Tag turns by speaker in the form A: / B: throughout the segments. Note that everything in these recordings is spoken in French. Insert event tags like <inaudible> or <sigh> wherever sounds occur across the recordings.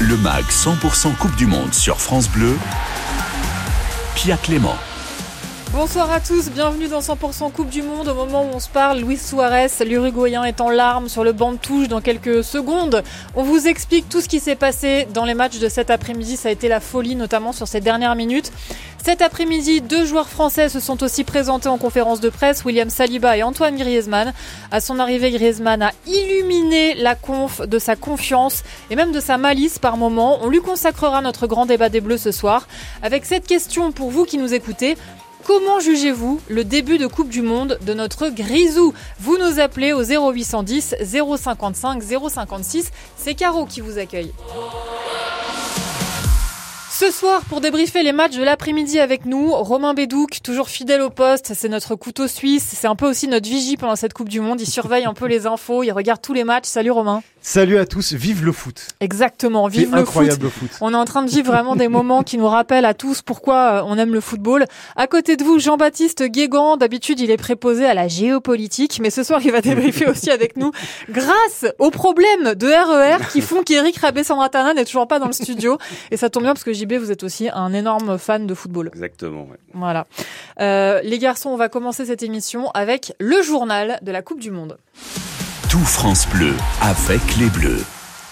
A: Le MAG 100% Coupe du Monde sur France Bleu. Pia Clément.
B: Bonsoir à tous, bienvenue dans 100% Coupe du Monde. Au moment où on se parle, Luis Suarez, l'Uruguayen, est en larmes sur le banc de touche dans quelques secondes. On vous explique tout ce qui s'est passé dans les matchs de cet après-midi. Ça a été la folie, notamment sur ces dernières minutes. Cet après-midi, deux joueurs français se sont aussi présentés en conférence de presse, William Saliba et Antoine Griezmann. À son arrivée, Griezmann a illuminé la conf de sa confiance et même de sa malice par moment. On lui consacrera notre grand débat des Bleus ce soir avec cette question pour vous qui nous écoutez. Comment jugez-vous le début de Coupe du Monde de notre Grisou? Vous nous appelez au 0810 055 056. C'est Caro qui vous accueille. Ce soir, pour débriefer les matchs de l'après-midi avec nous, Romain Bédouc, toujours fidèle au poste, c'est notre couteau suisse, c'est un peu aussi notre vigie pendant cette Coupe du Monde, il surveille un peu les infos, il regarde tous les matchs. Salut Romain.
C: Salut à tous, vive le foot.
B: Exactement, vive le
C: incroyable
B: foot.
C: foot.
B: On est en train de vivre vraiment des moments qui nous rappellent à tous pourquoi euh, on aime le football. À côté de vous, Jean-Baptiste Guégan, d'habitude il est préposé à la géopolitique, mais ce soir il va débriefer <laughs> aussi avec nous grâce aux problèmes de RER qui font qu'Eric Rabé-Sandratana n'est toujours pas dans le studio. Et ça tombe bien parce que JB, vous êtes aussi un énorme fan de football.
D: Exactement, ouais.
B: Voilà. Euh, les garçons, on va commencer cette émission avec le journal de la Coupe du Monde.
A: Tout France Bleu avec les Bleus.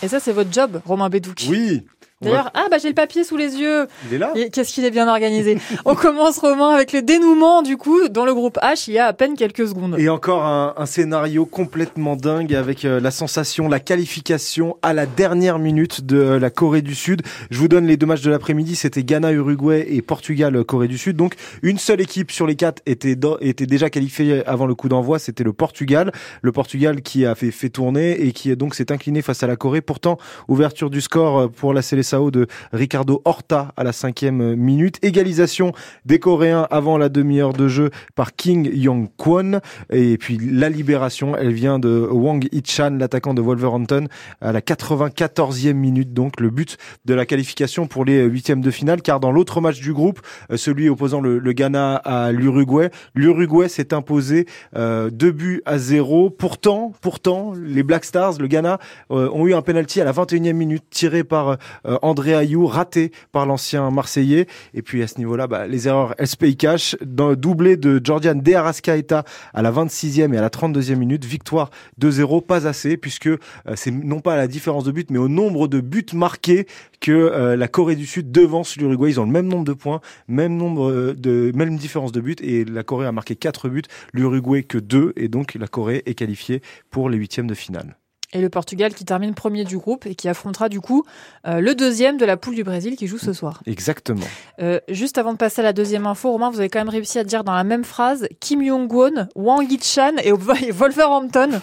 B: Et ça, c'est votre job, Romain Bédouc.
C: Oui.
B: D'ailleurs, ah bah j'ai le papier sous les yeux.
C: Il est là.
B: Qu'est-ce qu'il est bien organisé. <laughs> On commence Romain avec le dénouement du coup dans le groupe H il y a à peine quelques secondes.
C: Et encore un, un scénario complètement dingue avec euh, la sensation, la qualification à la dernière minute de euh, la Corée du Sud. Je vous donne les deux matchs de l'après-midi, c'était Ghana, Uruguay et Portugal, Corée du Sud. Donc une seule équipe sur les quatre était, dans- était déjà qualifiée avant le coup d'envoi, c'était le Portugal. Le Portugal qui a fait, fait tourner et qui donc s'est incliné face à la Corée. Pourtant, ouverture du score euh, pour la Seleção de Ricardo Horta à la cinquième minute. Égalisation des Coréens avant la demi-heure de jeu par King Yong-kwon. Et puis la libération, elle vient de Wang Hee-chan, l'attaquant de Wolverhampton, à la 94e minute. Donc le but de la qualification pour les huitièmes de finale. Car dans l'autre match du groupe, celui opposant le, le Ghana à l'Uruguay, l'Uruguay s'est imposé euh, deux buts à zéro. Pourtant, pourtant, les Black Stars, le Ghana, euh, ont eu un penalty à la 21e minute tiré par euh, André Ayou, raté par l'ancien Marseillais. Et puis à ce niveau-là, bah, les erreurs, elles se payent cash. Doublé de Jordian De Arrascaeta à la 26e et à la 32e minute, victoire 2-0, pas assez, puisque euh, c'est non pas à la différence de but, mais au nombre de buts marqués que euh, la Corée du Sud devance l'Uruguay. Ils ont le même nombre de points, même nombre euh, de, même différence de buts, et la Corée a marqué 4 buts, l'Uruguay que 2, et donc la Corée est qualifiée pour les huitièmes de finale.
B: Et le Portugal qui termine premier du groupe et qui affrontera du coup euh, le deuxième de la poule du Brésil qui joue ce soir.
C: Exactement.
B: Euh, juste avant de passer à la deuxième info, Romain, vous avez quand même réussi à dire dans la même phrase Kim Jong-un, Wang Hee-chan et Wolverhampton. <laughs>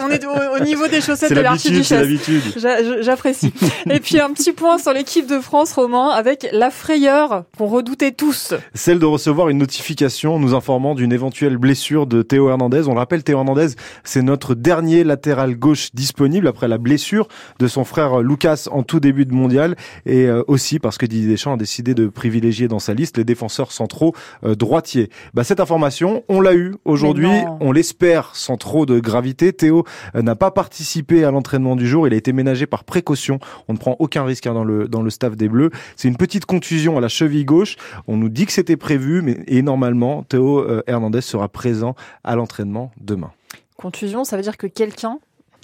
B: On est au, au niveau des chaussettes de l'archiduchesse. J'apprécie. Et puis un petit point sur l'équipe de France, Romain, avec la frayeur qu'on redoutait tous.
C: Celle de recevoir une notification nous informant d'une éventuelle blessure de Théo Hernandez. On le rappelle, Théo Hernandez, c'est notre dernier latéral gauche disponible après la blessure de son frère Lucas en tout début de mondial et euh, aussi parce que Didier Deschamps a décidé de privilégier dans sa liste les défenseurs centraux euh, droitiers. Bah, cette information, on l'a eue aujourd'hui, on l'espère sans trop de gravité. Théo euh, n'a pas participé à l'entraînement du jour, il a été ménagé par précaution. On ne prend aucun risque hein, dans le dans le staff des Bleus. C'est une petite contusion à la cheville gauche. On nous dit que c'était prévu, mais et normalement, Théo Hernandez sera présent à l'entraînement demain.
B: Contusion, ça veut dire que quelqu'un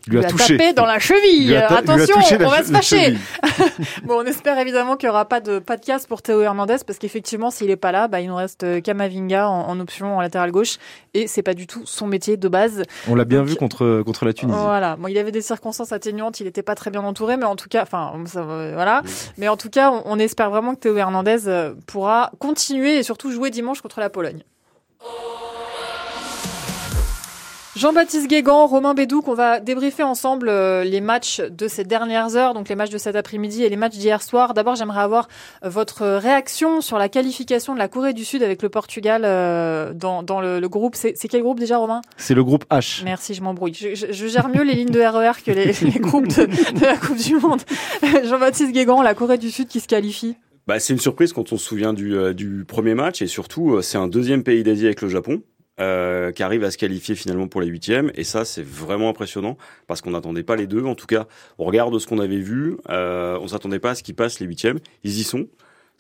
C: lui a
B: tapé dans la cheville.
C: Ta-
B: Attention, on va se fâcher. <laughs> Bon, on espère évidemment qu'il n'y aura pas de, casse pour Théo Hernandez parce qu'effectivement, s'il n'est pas là, bah, il nous reste euh, Kamavinga en, en option en latéral gauche et c'est pas du tout son métier de base.
C: On l'a bien
B: Donc,
C: vu contre contre la Tunisie.
B: Voilà. Bon, il avait des circonstances atténuantes, il n'était pas très bien entouré, mais en tout cas, enfin, euh, voilà. Mais en tout cas, on, on espère vraiment que Théo Hernandez euh, pourra continuer et surtout jouer dimanche contre la Pologne. Jean-Baptiste Guégan, Romain Bédouc, on va débriefer ensemble euh, les matchs de ces dernières heures, donc les matchs de cet après-midi et les matchs d'hier soir. D'abord, j'aimerais avoir euh, votre réaction sur la qualification de la Corée du Sud avec le Portugal euh, dans, dans le, le groupe. C'est quel groupe déjà, Romain?
C: C'est le groupe H.
B: Merci, je m'embrouille. Je, je- je gère mieux les lignes de RER que les, les groupes de, de la Coupe du Monde. <laughs> Jean-Baptiste Guégan, la Corée du Sud qui se qualifie?
D: Bah, c'est une surprise quand on se souvient du, du premier match et surtout, c'est un deuxième pays d'Asie avec le Japon. Euh, qui arrive à se qualifier finalement pour les huitièmes. Et ça, c'est vraiment impressionnant parce qu'on n'attendait pas les deux. En tout cas, au regard de ce qu'on avait vu, euh, on s'attendait pas à ce qu'ils passent les huitièmes. Ils y sont.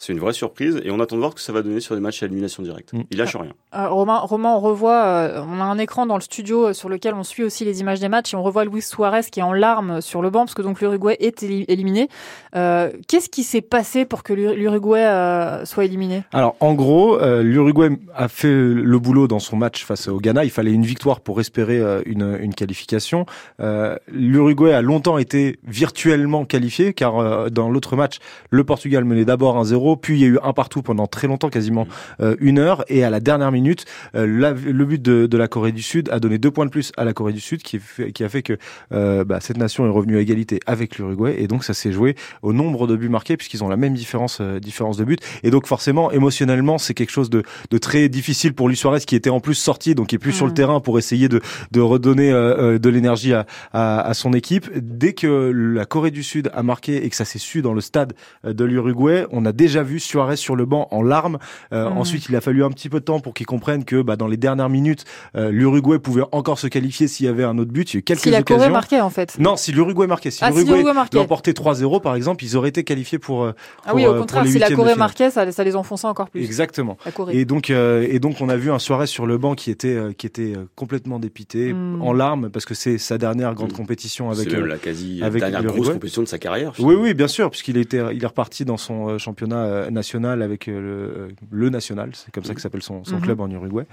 D: C'est une vraie surprise et on attend de voir ce que ça va donner sur des matchs à élimination directe.
C: Mm.
D: Il lâche rien.
B: Euh, Romain, Romain, on revoit, euh, on a un écran dans le studio euh, sur lequel on suit aussi les images des matchs et on revoit Luis Suarez qui est en larmes sur le banc parce que donc l'Uruguay est éli- éliminé. Euh, Qu'est-ce qui s'est passé pour que l'Ur- l'Uruguay euh, soit éliminé?
C: Alors en gros, euh, l'Uruguay a fait le boulot dans son match face au Ghana. Il fallait une victoire pour espérer euh, une, une qualification. Euh, L'Uruguay a longtemps été virtuellement qualifié car euh, dans l'autre match, le Portugal menait d'abord 1-0, puis il y a eu un partout pendant très longtemps, quasiment euh, une heure, et à la dernière minute, euh, la- le but de, de la Corée du Sud a donné deux points de plus à la Corée du Sud, qui, fait- qui a fait que euh, bah, cette nation est revenue à égalité avec l'Uruguay, et donc ça s'est joué au nombre de buts marqués puisqu'ils ont la même différence euh, différence de but. Et donc forcément émotionnellement c'est quelque chose de, de très difficile pour Luis Suarez qui était en plus sorti donc qui est plus sur le
B: Mm.
C: terrain pour essayer de, de redonner de l'énergie à, à, à son équipe. Dès que la Corée du Sud a marqué et que ça s'est su dans le stade de l'Uruguay on a déjà vu Suarez sur le banc en larmes Euh,
B: Mm.
C: ensuite il a fallu un petit peu de temps pour qu'il comprenne que bah, dans les dernières minutes euh, l'Uruguay pouvait encore se qualifier s'il y avait un autre but il y a eu quelques
B: Si la Corée
C: occasions
B: marquait en fait.
C: non, si l'Uruguay marquait, si
B: Ah, si
C: l'Uruguay
B: marquait.
C: l'emportait 3-0 par exemple, ils auraient été qualifiés pour, euh,
B: Ah oui,
C: pour,
B: au
C: euh,
B: contraire,
C: pour les
B: si la Corée marquait, ça, ça les enfonçait encore plus.
C: Exactement.
B: La Corée.
C: Et donc, euh, et donc, on a vu un Suarez sur le banc qui était, euh, qui était complètement dépité,
B: Mm.
C: en larmes, parce que c'est sa dernière grande
D: Mm.
C: compétition avec. Euh,
D: la quasi
C: avec
D: dernière grosse compétition de sa carrière.
C: oui, oui, bien sûr, puisqu'il était, il est reparti dans son euh, championnat euh, national avec euh, le, euh, le national, c'est comme ça que s'appelle son, son
B: Mhm.
C: club en Uruguay.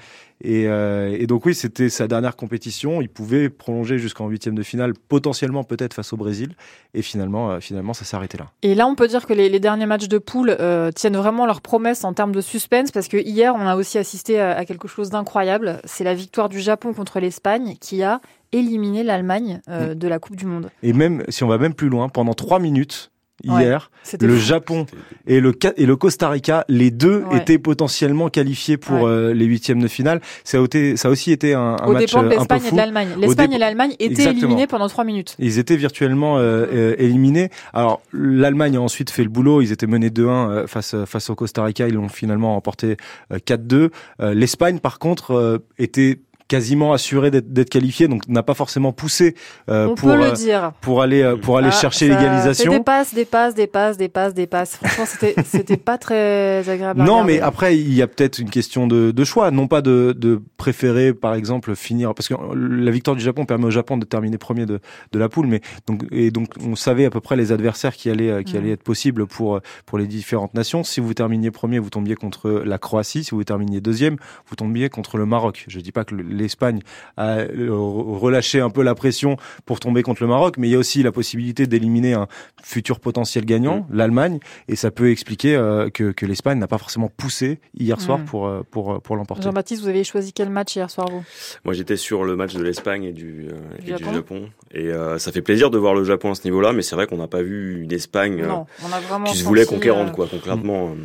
C: Et, et donc oui, c'était sa dernière compétition. Il pouvait prolonger jusqu'en huitième de finale, potentiellement peut-être face au Brésil. Et finalement, finalement, ça s'est arrêté là.
B: Et là, on peut dire que les, les derniers matchs de poule tiennent vraiment leurs promesses en termes de suspense, parce que hier, on a aussi assisté à, à quelque chose d'incroyable. C'est la victoire du Japon contre l'Espagne qui a éliminé l'Allemagne euh, de la Coupe du Monde.
C: Et même si on va même plus loin, pendant trois minutes. Hier, le
B: fou.
C: Japon et le Ca- et le Costa Rica, les deux
B: Ouais.
C: étaient potentiellement qualifiés pour
B: Ouais.
C: euh, les huitièmes de finale. Ça a, été, ça a aussi été un, un
B: Au
C: match
B: de
C: euh,
B: l'Espagne et de l'Allemagne. L'Espagne et l'Allemagne étaient
C: Exactement.
B: éliminés pendant trois minutes.
C: Ils étaient virtuellement euh, euh, éliminés. Alors l'Allemagne a ensuite fait le boulot. Ils étaient menés 2-1 euh, face face au Costa Rica. Ils l'ont finalement emporté euh, 4-2. Euh, L'Espagne, par contre, était quasiment assurée d'être qualifiée, donc n'a pas forcément poussé euh, pour
B: le
C: euh, pour aller euh, pour aller
B: Ah,
C: chercher l'égalisation.
B: Passes, des passes, des passes. Franchement, c'était <laughs> c'était pas très agréable.
C: Non, mais après, il y a peut-être une question de, de choix, non pas de, de préférer, par exemple, finir, parce que la victoire du Japon permet au Japon de terminer premier de, de la poule, mais donc et donc on savait à peu près les adversaires qui allaient euh, qui allaient être possibles pour pour les différentes nations. Si vous terminiez premier, vous tombiez contre la Croatie. Si vous terminiez deuxième, vous tombiez contre le Maroc. Je dis pas que l'Espagne a euh, relâché un peu la pression pour tomber contre le Maroc, mais il y a aussi la possibilité d'éliminer un futur potentiel gagnant, l'Allemagne, et ça peut expliquer euh, que, que l'Espagne n'a pas forcément poussé hier soir
B: Mm.
C: pour euh, pour pour l'emporter.
B: Jean-Baptiste, vous avez choisi quel match hier soir, vous?
D: Moi, j'étais sur le match de l'Espagne et du, euh,
B: Du
D: et du
B: Japon.
D: Et euh, ça fait plaisir de voir le Japon à ce niveau-là, mais c'est vrai qu'on n'a pas vu une Espagne euh,
B: Non, on a vraiment.
D: qui se voulait conquérante,
B: euh,
D: quoi, concrètement.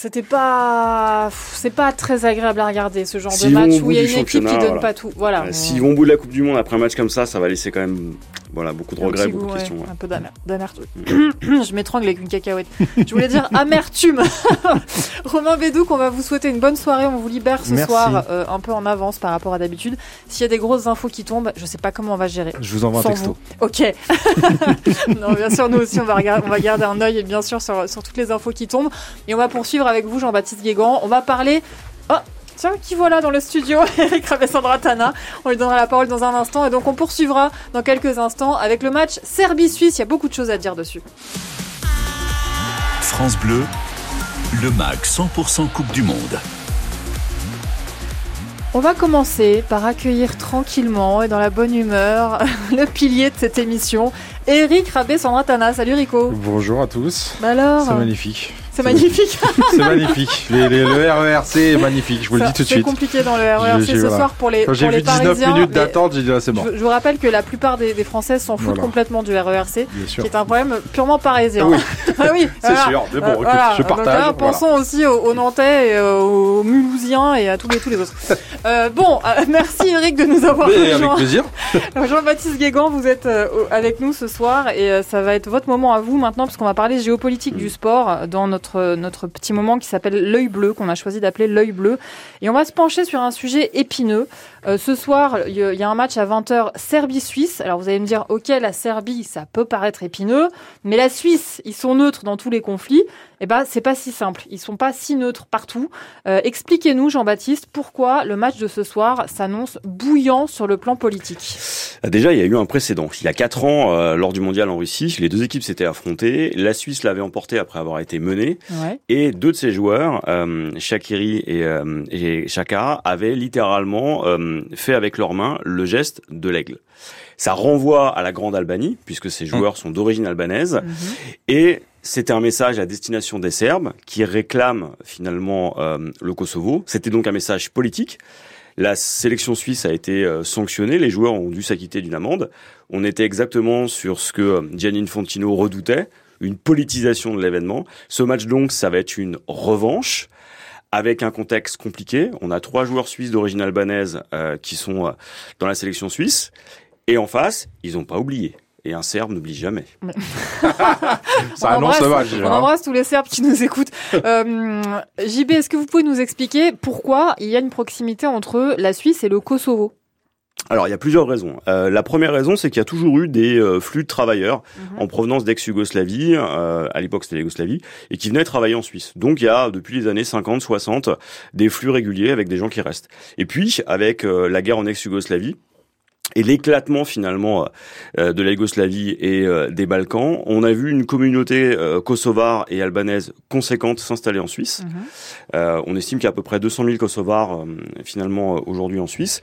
B: C'était pas, c'est pas très agréable à regarder ce genre de match où il y a une équipe qui donne
D: voilà.
B: pas tout. Voilà.
D: Euh, S'ils vont au bout de la Coupe du Monde après un match comme ça, ça va laisser quand même voilà, beaucoup de regrets, beaucoup
B: goût,
D: de
B: ouais,
D: questions. ouais.
B: Un peu d'amer- d'amertume. <coughs> Je m'étrangle avec une cacahuète. Je voulais dire amertume. <laughs> Romain Bédouc, on va vous souhaiter une bonne soirée. On vous libère ce
C: Merci.
B: soir euh, un peu en avance par rapport à d'habitude. S'il y a des grosses infos qui tombent, je sais pas comment on va gérer.
C: Je vous envoie un texto.
B: vous. Ok. <laughs> non, bien sûr, nous aussi, on va, regarder, on va garder un œil, bien sûr, sur, sur toutes les infos qui tombent. Et on va poursuivre avec vous, Jean-Baptiste Guégan. On va parler. Oh, tiens, qui voilà dans le studio <laughs> Eric Rabessandra Tana. On lui donnera la parole dans un instant. Et donc, on poursuivra dans quelques instants avec le match Serbie-Suisse. Il y a beaucoup de choses à dire dessus.
A: France Bleu, le MAG 100% Coupe du Monde.
B: On va commencer par accueillir tranquillement et dans la bonne humeur <laughs> le pilier de cette émission, Eric Rabessandra Tana. Salut Rico.
E: Bonjour à tous.
B: Bah alors
E: C'est magnifique.
B: C'est magnifique. <laughs>
E: C'est magnifique. Les- les- le RERC est magnifique, je vous le dis tout de
B: C'est
E: suite.
B: compliqué dans le RERC ce
E: voilà.
B: soir pour les,
E: Quand j'ai vu 19
B: Parisiens.
E: minutes d'attente, j'ai dit là c'est bon.
B: Je, je vous rappelle que la plupart des, des Français s'en foutent
E: Voilà.
B: complètement du RERC, qui est un problème purement parisien.
E: Oui. <laughs>
B: ah oui,
E: C'est
B: voilà.
E: sûr. Mais bon,
B: Euh,
E: écoute, je
B: Donc
E: partage.
B: là, pensons aussi aux, aux Nantais, et, euh, aux Mulhousiens et à tous les, tous les autres. <laughs> Euh, bon, euh, merci Eric de nous avoir
E: Mais avec
B: rejoints.
E: plaisir.
B: Jean-Baptiste Guégan, vous êtes avec nous ce soir et ça va être votre moment à vous maintenant puisqu'on va parler géopolitique du sport dans notre notre, petit moment qui s'appelle l'œil bleu, qu'on a choisi d'appeler l'œil bleu. Et on va se pencher sur un sujet épineux. Euh, ce soir, il y, a un match à 20h Serbie-Suisse. Alors vous allez me dire, ok, la Serbie, ça peut paraître épineux, mais la Suisse, ils sont neutres dans tous les conflits. Eh ben, c'est pas si simple. Ils sont pas si neutres partout. Euh, expliquez-nous, Jean-Baptiste, pourquoi le match de ce soir s'annonce bouillant sur le plan politique.
D: Déjà, il y a eu un précédent. Il y a quatre ans, euh, lors du mondial en Russie, les deux équipes s'étaient affrontées. La Suisse l'avait emporté après avoir été menée.
B: Ouais.
D: Et deux de ses joueurs, euh, Shakiri et, euh, et Shaka, avaient littéralement euh, fait avec leurs mains le geste de l'aigle. Ça renvoie à la Grande Albanie, puisque ces joueurs sont d'origine albanaise.
B: Mhm.
D: Et c'était un message à destination des Serbes qui réclament finalement euh, le Kosovo. C'était donc un message politique. La sélection suisse a été euh, sanctionnée, les joueurs ont dû s'acquitter d'une amende. On était exactement sur ce que euh, Gianni Infantino redoutait, une politisation de l'événement. Ce match donc, ça va être une revanche avec un contexte compliqué. On a trois joueurs suisses d'origine albanaise euh, qui sont euh, dans la sélection suisse. Et en face, ils n'ont pas oublié. Et un Serbe n'oublie jamais. <laughs>
E: Ça
B: On
E: annonce.
B: On
E: hein.
B: embrasse tous les Serbes qui nous écoutent. Euh, JB, est-ce que vous pouvez nous expliquer pourquoi il y a une proximité entre la Suisse et le Kosovo?
D: Alors, il y a plusieurs raisons. Euh, la première raison, c'est qu'il y a toujours eu des euh, flux de travailleurs
B: Mhm.
D: en provenance d'ex-Yougoslavie, euh, à l'époque c'était la Yougoslavie, et qui venaient travailler en Suisse. Donc il y a, depuis les années 50, 60, des flux réguliers avec des gens qui restent. Et puis, avec euh, la guerre en ex-Yougoslavie, et l'éclatement finalement euh, de la Yougoslavie et euh, des Balkans, on a vu une communauté euh, kosovare et albanaise conséquente s'installer en Suisse.
B: Mhm.
D: Euh, on estime qu'il y a à peu près 200 000 Kosovars euh, finalement euh, aujourd'hui en Suisse.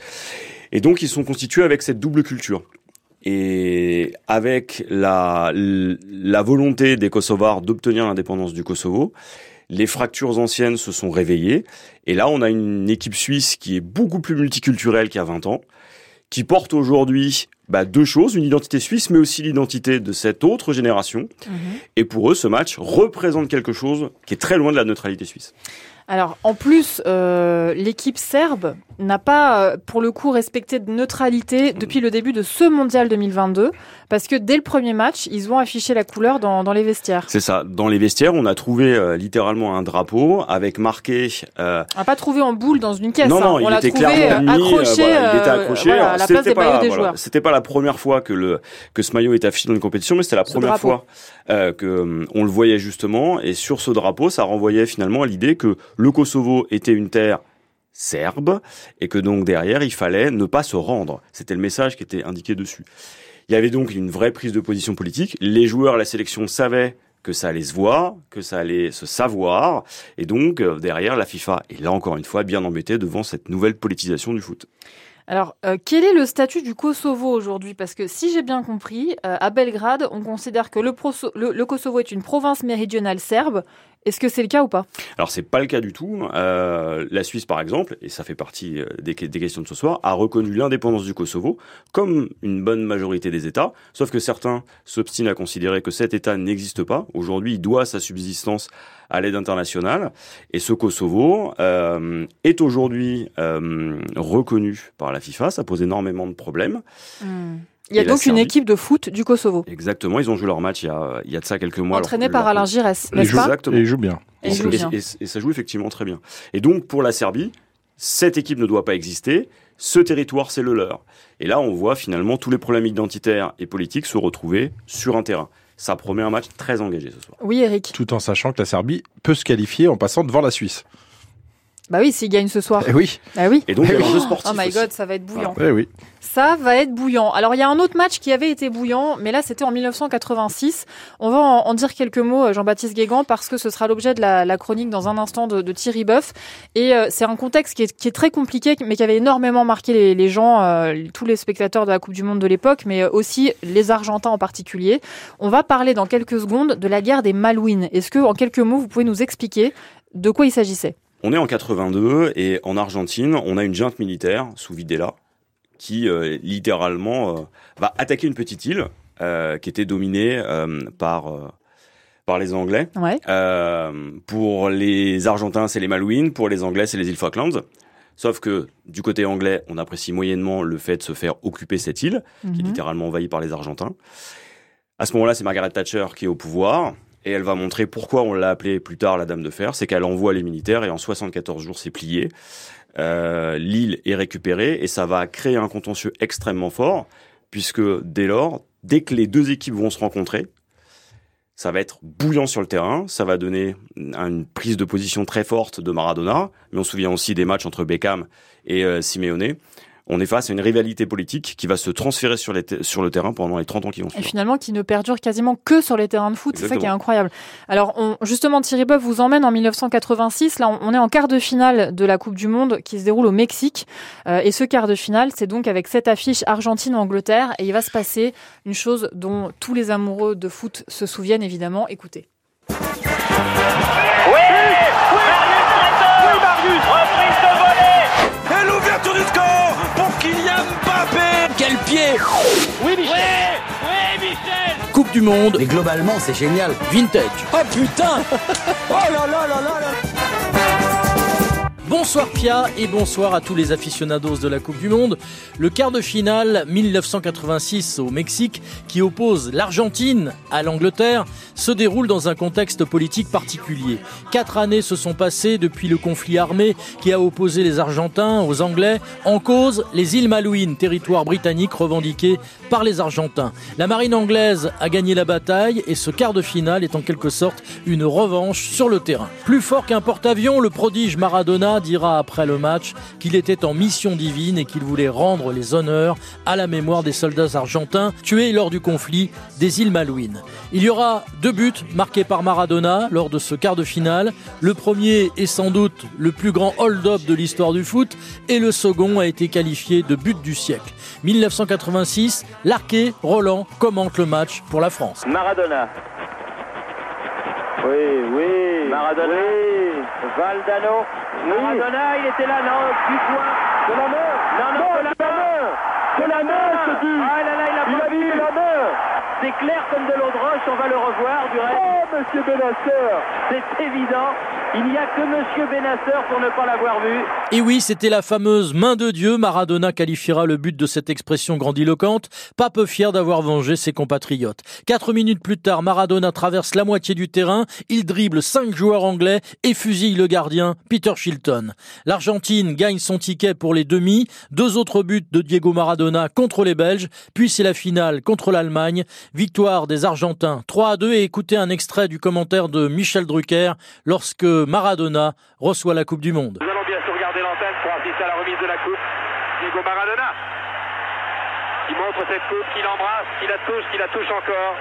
D: Et donc ils sont constitués avec cette double culture. Et avec la, la volonté des Kosovars d'obtenir l'indépendance du Kosovo, les fractures anciennes se sont réveillées. Et là, on a une équipe suisse qui est beaucoup plus multiculturelle qu'il y a 20 ans, qui porte aujourd'hui bah, deux choses, une identité suisse, mais aussi l'identité de cette autre génération.
B: Mhm.
D: Et pour eux, ce match représente quelque chose qui est très loin de la neutralité suisse.
B: Alors, en plus, euh, l'équipe serbe n'a pas, euh, pour le coup, respecté de neutralité depuis le début de ce mondial 2022, parce que dès le premier match, ils ont affiché la couleur dans, dans les vestiaires.
D: C'est ça. Dans les vestiaires, on a trouvé euh, littéralement un drapeau avec marqué. euh,
B: On l'a pas trouvé en boule dans une caisse.
D: non,
B: hein.
D: non,
B: on
D: il était
B: trouvé
D: clairement mis.
B: accroché,
D: voilà, il était accroché.
B: voilà, à la
D: c'était
B: place des
D: pas-
B: maillots des
D: voilà,
B: joueurs.
D: C'était pas la première fois que le que ce maillot est affiché dans une compétition, mais c'était la
B: Ce
D: première
B: drapeau.
D: fois euh, que on le voyait justement. Et sur ce drapeau, ça renvoyait finalement à l'idée que le Kosovo était une terre serbe et que donc derrière il fallait ne pas se rendre. C'était le message qui était indiqué dessus. Il y avait donc une vraie prise de position politique. Les joueurs, la sélection savaient que ça allait se voir, que ça allait se savoir, et donc euh, derrière la FIFA est là encore une fois bien embêtée devant cette nouvelle politisation du foot.
B: Alors, euh, quel est le statut du Kosovo aujourd'hui? Parce que si j'ai bien compris, euh, à Belgrade, on considère que le, Kosovo est une province méridionale serbe. Est-ce que c'est le cas ou pas?
D: Alors c'est pas le cas du tout. Euh, la Suisse, par exemple, et ça fait partie euh, des, des questions de ce soir, a reconnu l'indépendance du Kosovo comme une bonne majorité des États. Sauf que certains s'obstinent à considérer que cet État n'existe pas. Aujourd'hui, il doit sa subsistance à l'aide internationale. Et ce Kosovo euh, est aujourd'hui euh, reconnu par la FIFA. Ça pose énormément de problèmes.
B: Il y a
D: Et
B: donc une équipe de foot du Kosovo,
D: Exactement, ils ont joué leur match il y a, il y a de ça quelques mois.
B: entraînée
D: Alors,
B: par Alain Giresse, n'est-ce pas
D: Exactement.
E: Et il joue bien.
B: Et il joue
D: et,
B: bien.
D: et- et ça joue effectivement très bien. Et donc pour la Serbie, cette équipe ne doit pas exister. Ce territoire, c'est le leur. Et là, on voit finalement tous les problèmes identitaires et politiques se retrouver sur un terrain. Ça promet un match très engagé ce soir.
B: Oui, Eric.
E: Tout en sachant que la Serbie peut se qualifier en passant devant la Suisse.
B: Bah oui, s'il gagne ce soir.
E: Eh oui.
B: Bah oui.
D: Et donc,
E: Eh oui.
D: l'enjeu sportif
B: Oh my
D: aussi.
B: god, ça va être bouillant.
E: Eh oui.
B: Ça va être bouillant. Alors, il y a un autre match qui avait été bouillant, mais là, c'était en 1986. On va en, en dire quelques mots, euh, Jean-Baptiste Guégan, parce que ce sera l'objet de la, la chronique dans un instant de, de Thierry Boeuf. Et euh, c'est un contexte qui est, qui est très compliqué, mais qui avait énormément marqué les, les gens, euh, tous les spectateurs de la Coupe du Monde de l'époque, mais aussi les Argentins en particulier. On va parler dans quelques secondes de la guerre des Malouines. Est-ce que, en quelques mots, vous pouvez nous expliquer de quoi il s'agissait?
D: On est en 82 et en Argentine, on a une junte militaire sous Videla qui euh, littéralement euh, va attaquer une petite île euh, qui était dominée par par les Anglais.
B: Ouais.
D: Pour les Argentins, c'est les Malouines. Pour les Anglais, c'est les îles Falklands. Sauf que du côté anglais, on apprécie moyennement le fait de se faire occuper cette île, qui est
B: Mhm.
D: littéralement envahie par les Argentins. À ce moment-là, c'est Margaret Thatcher qui est au pouvoir. Et elle va montrer pourquoi on l'a appelée plus tard la Dame de Fer, c'est qu'elle envoie les militaires et en 74 jours c'est plié. Euh, L'île est récupérée et ça va créer un contentieux extrêmement fort puisque dès lors, dès que les deux équipes vont se rencontrer, ça va être bouillant sur le terrain, ça va donner une prise de position très forte de Maradona, mais on se souvient aussi des matchs entre Beckham et euh, Simeone on est face à une rivalité politique qui va se transférer sur, sur le terrain pendant les 30 ans qui vont suivre.
B: Et finalement, qui ne perdure quasiment que sur les terrains de foot. C'est ça qui est incroyable. Alors, on, justement, Thierry Boeuf vous emmène en 1986. Là, on, est en quart de finale de la Coupe du Monde qui se déroule au Mexique. Euh, et ce quart de finale, c'est donc avec cette affiche Argentine-Angleterre. Et il va se passer une chose dont tous les amoureux de foot se souviennent évidemment. Écoutez. Oui
F: Michel Oui, Michel Coupe du Monde.
G: Mais globalement, c'est génial.
F: Vintage.
G: Oh putain <laughs> Oh là là là là là
F: Bonsoir Pia et bonsoir à tous les aficionados de la Coupe du Monde. Le quart de finale 1986 au Mexique qui oppose l'Argentine à l'Angleterre se déroule dans un contexte politique particulier. Quatre années se sont passées depuis le conflit armé qui a opposé les Argentins aux Anglais en cause les îles Malouines, territoire britannique revendiqué par les Argentins. La marine anglaise a gagné la bataille et ce quart de finale est en quelque sorte une revanche sur le terrain. Plus fort qu'un porte-avions, le prodige Maradona dira après le match qu'il était en mission divine et qu'il voulait rendre les honneurs à la mémoire des soldats argentins tués lors du conflit des îles Malouines. Il y aura deux buts marqués par Maradona lors de ce quart de finale. Le premier est sans doute le plus grand hold-up de l'histoire du foot et le second a été qualifié de but du siècle. 1986, l'arqué Roland commente le match pour la France.
H: Oui, oui. Maradona. Oui. Valdano. Maradona, il était là, non, du point. De la main. Non, non, de la main. De la main, ce but. Ah là là, il a, il a vu la main. C'est clair comme de l'eau de roche, on va le revoir du reste. Oh, monsieur Benasseur C'est évident. Il n'y a que Monsieur Benasseur pour ne pas l'avoir vu.
F: Et oui, c'était la fameuse main de Dieu. Maradona qualifiera le but de cette expression grandiloquente, pas peu fier d'avoir vengé ses compatriotes. Quatre minutes plus tard, Maradona traverse la moitié du terrain, il dribble cinq joueurs anglais et fusille le gardien Peter Shilton. L'Argentine gagne son ticket pour les demi, deux autres buts de Diego Maradona contre les Belges, puis c'est la finale contre l'Allemagne, victoire des Argentins 3 à 2 et écoutez un extrait du commentaire de Michel Drucker lorsque Maradona reçoit la Coupe du Monde.
I: Nous allons bien sûr regarder l'antenne pour assister à la remise de la Coupe. Diego Maradona qui montre cette coupe, qui l'embrasse, qui la touche, qui la touche encore.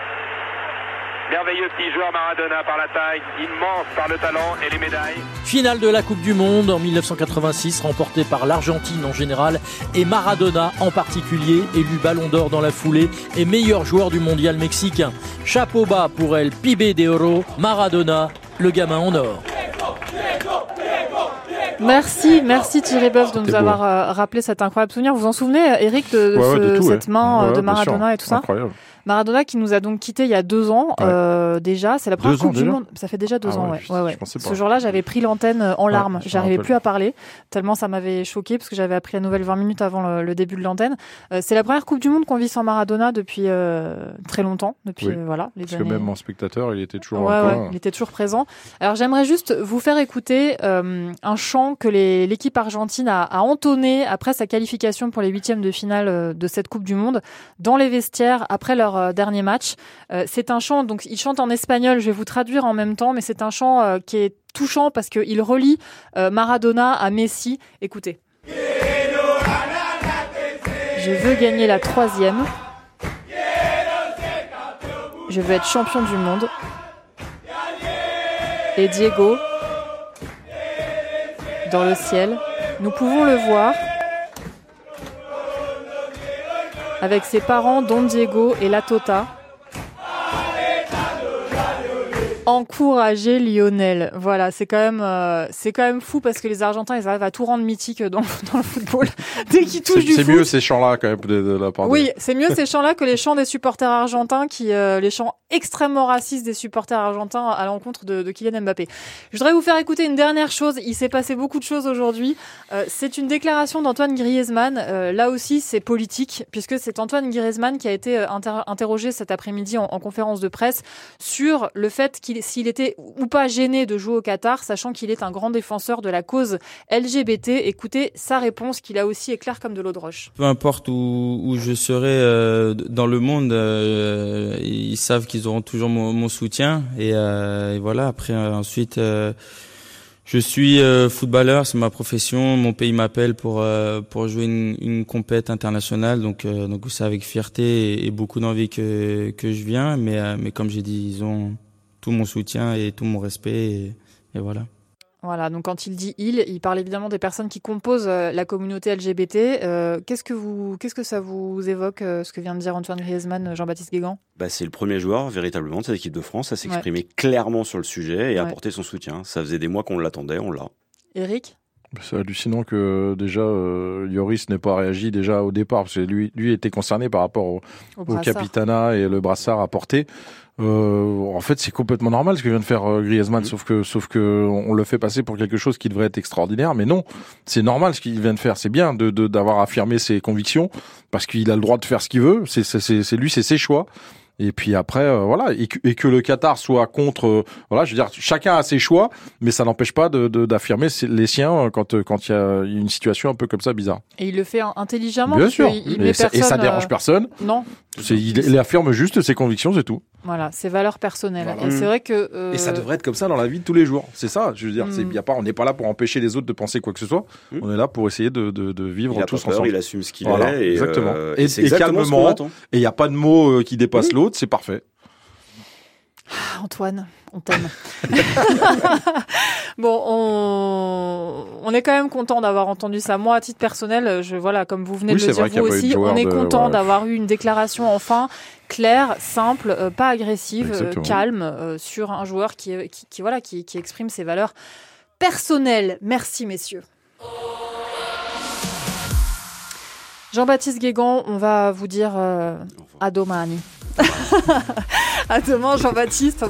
I: Merveilleux petit joueur Maradona par la taille, immense par le talent et les médailles.
F: Finale de la Coupe du Monde en 1986, remportée par l'Argentine en général et Maradona en particulier, élu Ballon d'Or dans la foulée et meilleur joueur du mondial mexicain. Chapeau bas pour elle, Pibe de Oro, Maradona, le gamin en or.
B: Merci, merci Thierry Boeuf de nous avoir euh, rappelé cet incroyable souvenir. Vous vous en souvenez, Eric, de, cette main de Maradona et tout ça? Maradona qui nous a donc quitté il y a deux ans euh, déjà. C'est la première Coupe du Monde. Ça fait déjà deux ah ans, ouais. ouais, Ce jour-là, j'avais pris l'antenne euh, en larmes. J'arrivais plus à parler tellement ça m'avait choqué parce que j'avais appris la nouvelle 20 minutes avant le, début de l'antenne. Euh, c'est la première Coupe du Monde qu'on vit sans Maradona depuis très longtemps. Depuis voilà.
E: Les parce que même en spectateur, il était toujours.
B: Il était toujours présent. Alors j'aimerais juste vous faire écouter un chant que l'équipe argentine a, a entonné après sa qualification pour les huitièmes de finale de cette Coupe du Monde dans les vestiaires après leur euh, dernier match. Euh, c'est un chant, donc il chante en espagnol, je vais vous traduire en même temps, mais c'est un chant euh, qui est touchant parce qu'il relie Maradona à Messi. Écoutez. Je veux gagner la troisième. Je veux être champion du monde. Et Diego, dans le ciel, nous pouvons le voir avec ses parents Don Diego et La Tota. Encourager Lionel. Voilà, c'est quand même euh, c'est quand même fou parce que les Argentins ils arrivent à tout rendre mythique dans, <laughs> dans le football <laughs> dès qu'ils touchent du.
E: C'est mieux ces chants-là quand même de, la part.
B: Oui, c'est mieux ces chants-là que les chants des supporters argentins qui euh, les chants extrêmement racistes des supporters argentins à l'encontre de, de, Kylian Mbappé. Je voudrais vous faire écouter une dernière chose. Il s'est passé beaucoup de choses aujourd'hui. Euh, c'est une déclaration d'Antoine Griezmann. là aussi, c'est politique puisque c'est Antoine Griezmann qui a été interrogé cet après-midi en, en conférence de presse sur le fait qu'il s'il était ou pas gêné de jouer au Qatar, sachant qu'il est un grand défenseur de la cause LGBT. Écoutez sa réponse, qu'il a aussi est claire comme de l'eau de roche.
J: Peu importe où, je serai euh, dans le monde, euh, ils savent qu'ils auront toujours mon, soutien. Et, euh, et voilà, après, ensuite, je suis footballeur, c'est ma profession. Mon pays m'appelle pour, pour jouer une, une compète internationale. Donc, donc c'est avec fierté et, et beaucoup d'envie que, que je viens. Mais, mais comme j'ai dit, ils ont tout mon soutien et tout mon respect. Et, et voilà.
B: Voilà, donc quand il dit il, il parle évidemment des personnes qui composent euh, la communauté LGBT. Euh, qu'est-ce que vous, qu'est-ce que ça vous évoque, euh, ce que vient de dire Antoine Griezmann, Jean-Baptiste Guégan?
D: Bah, c'est le premier joueur véritablement de cette équipe de France à s'exprimer clairement sur le sujet et
B: Ouais.
D: apporter son soutien. Ça faisait des mois qu'on l'attendait, on l'a.
B: Eric?
E: C'est hallucinant que déjà euh, Lloris n'ait pas réagi déjà au départ, parce que lui, lui était concerné par rapport au,
B: au
E: capitana et le brassard à porter. Euh, en fait, c'est complètement normal ce que vient de faire euh, Griezmann,
D: Mhm.
E: sauf que sauf que on le fait passer pour quelque chose qui devrait être extraordinaire, mais non, c'est normal ce qu'il vient de faire. C'est bien de de- d'avoir affirmé ses convictions parce qu'il a le droit de faire ce qu'il veut. C'est c'est c'est c'est lui, c'est ses choix. Et puis après, euh, voilà, et que, et que le Qatar soit contre, euh, voilà, je veux dire, chacun a ses choix, mais ça n'empêche pas de de- d'affirmer ses- les siens euh, quand euh, quand il y a une situation un peu comme ça bizarre.
B: Et il le fait intelligemment.
E: Bien sûr,
B: il
E: et ça, et ça dérange
B: euh,
E: personne.
B: Non,
E: il, il affirme juste ses convictions, c'est tout.
B: Voilà, ses valeurs personnelles.
E: Voilà.
B: Et c'est
C: Mm.
B: vrai que. euh,
E: Et ça devrait être comme ça dans la vie de tous les jours. C'est ça, je veux dire.
B: Mm.
E: c'est y a pas, on n'est pas là pour empêcher les autres de penser quoi que ce soit.
D: Mm.
E: On est là pour essayer de, de, de vivre
D: Il
E: tous
D: peur,
E: ensemble.
D: il assume ce qu'il
E: Voilà,
D: est. Et,
E: exactement.
D: euh,
E: Et-
D: c'est
E: et
D: exactement qu'on
E: calmement. Et il n'y a pas de mots euh, qui dépassent l'autre, c'est parfait.
B: Antoine, on t'aime. <laughs> bon, on... on est quand même content d'avoir entendu ça. Moi, à titre personnel, je voilà, comme vous venez
E: Oui,
B: de le dire vous aussi, on est
E: de-
B: content d'avoir eu une déclaration enfin claire, simple, euh, pas agressive, euh, calme euh, sur un joueur qui, est- qui, qui, voilà, qui, qui exprime ses valeurs personnelles. Merci, messieurs. Jean-Baptiste Guégan, on va vous dire euh, à domani. <laughs> à demain, Jean-Baptiste,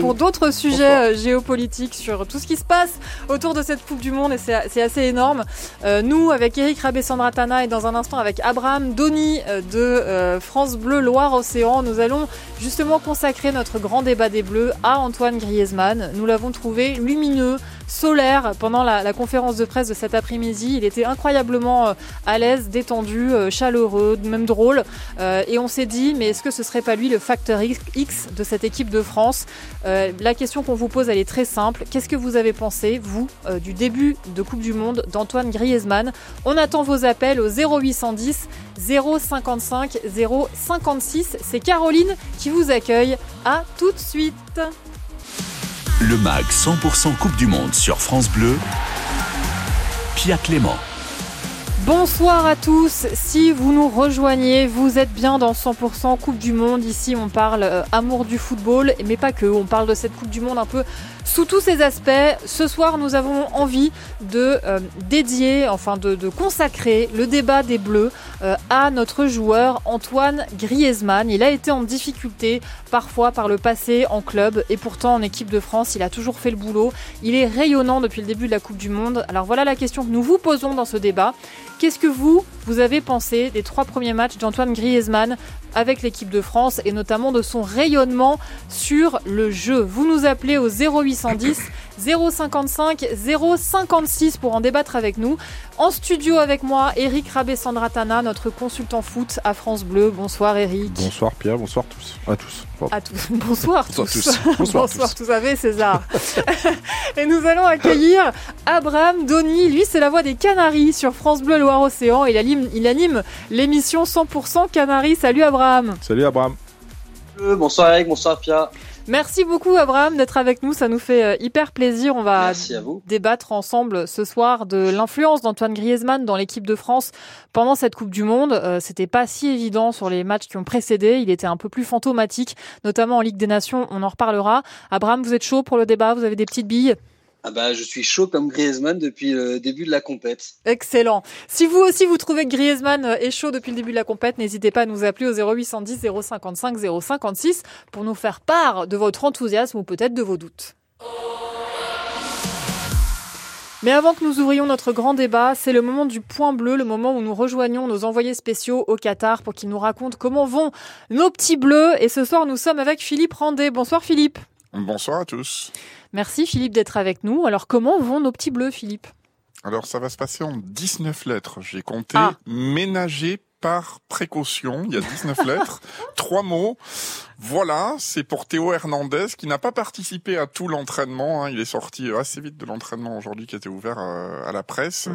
B: pour, d'autres sujets
D: Bonsoir.
B: euh, géopolitiques sur tout ce qui se passe autour de cette Coupe du Monde et c'est assez énorme. Euh, nous, avec Eric Rabé-Sandratana et dans un instant avec Abraham Doni euh, de euh, France Bleu Loire-Océan, nous allons justement consacrer notre grand débat des Bleus à Antoine Griezmann. Nous l'avons trouvé lumineux, solaire pendant la, conférence de presse de cet après-midi. Il était incroyablement euh, à l'aise, détendu, euh, chaleureux, même drôle. Euh, et on s'est dit, mais est-ce que ce serait pas lui le facteur X- de cette équipe de France? La question qu'on vous pose, elle est très simple. Qu'est-ce que vous avez pensé, vous, du début de Coupe du Monde d'Antoine Griezmann? On attend vos appels au 0810 055 056. C'est Caroline qui vous accueille. À tout de suite.
A: Le MAG 100% Coupe du Monde sur France Bleu. Pia Clément.
B: Bonsoir à tous. Si vous nous rejoignez, vous êtes bien dans 100% Coupe du Monde. Ici, on parle euh, amour du football, mais pas que. On parle de cette Coupe du Monde un peu sous tous ses aspects. Ce soir, nous avons envie de euh, dédier, enfin de, de consacrer le débat des Bleus euh, à notre joueur Antoine Griezmann. Il a été en difficulté parfois par le passé en club et pourtant en équipe de France, il a toujours fait le boulot. Il est rayonnant depuis le début de la Coupe du Monde. Alors voilà la question que nous vous posons dans ce débat. Qu'est-ce que vous, vous avez pensé des trois premiers matchs d'Antoine Griezmann avec l'équipe de France et notamment de son rayonnement sur le jeu. Vous nous appelez au 0810 055 056 pour en débattre avec nous. En studio avec moi, Eric Rabé-Sandratana, notre consultant foot à France Bleu. Bonsoir Eric.
E: Bonsoir Pierre, bonsoir tous. À tous. Pardon.
B: À tous. <laughs> Bonsoir,
E: Bonsoir
B: tous. <laughs>
E: tous. Bonsoir tous.
B: tous. Avec César. <laughs> Et nous allons accueillir Abraham Doni. Lui, c'est la voix des Canaries sur France Bleu Loire-Océan. Il anime, il anime l'émission 100% Canaries. Salut Abraham.
E: Salut Abraham.
K: Bonsoir Eric, bonsoir Pia.
B: Merci beaucoup Abraham d'être avec nous. Ça nous fait euh, hyper plaisir. On va
K: Merci à vous.
B: débattre ensemble ce soir de l'influence d'Antoine Griezmann dans l'équipe de France pendant cette Coupe du Monde. Euh, C'était pas si évident sur les matchs qui ont précédé. Il était un peu plus fantomatique, notamment en Ligue des Nations. On en reparlera. Abraham, vous êtes chaud pour le débat? Vous avez des petites billes?
K: Ah bah, je suis chaud comme Griezmann depuis le début de la compète.
B: Excellent. Si vous aussi vous trouvez que Griezmann euh, est chaud depuis le début de la compète, n'hésitez pas à nous appeler au 0810 055 056 pour nous faire part de votre enthousiasme ou peut-être de vos doutes. Mais avant que nous ouvrions notre grand débat, c'est le moment du point bleu, le moment où nous rejoignons nos envoyés spéciaux au Qatar pour qu'ils nous racontent comment vont nos petits bleus. Et ce soir, nous sommes avec Philippe Randé. Bonsoir Philippe.
L: Bonsoir à tous.
B: Merci Philippe d'être avec nous. Alors comment vont nos petits bleus, Philippe?
L: Alors ça va se passer en 19 lettres. J'ai compté
B: Ah.
L: ménager par précaution. Il y a 19 <laughs> lettres, trois mots. Voilà, c'est pour Théo Hernandez qui n'a pas participé à tout l'entraînement. hein. Il est sorti assez vite de l'entraînement aujourd'hui qui était ouvert euh, à la presse.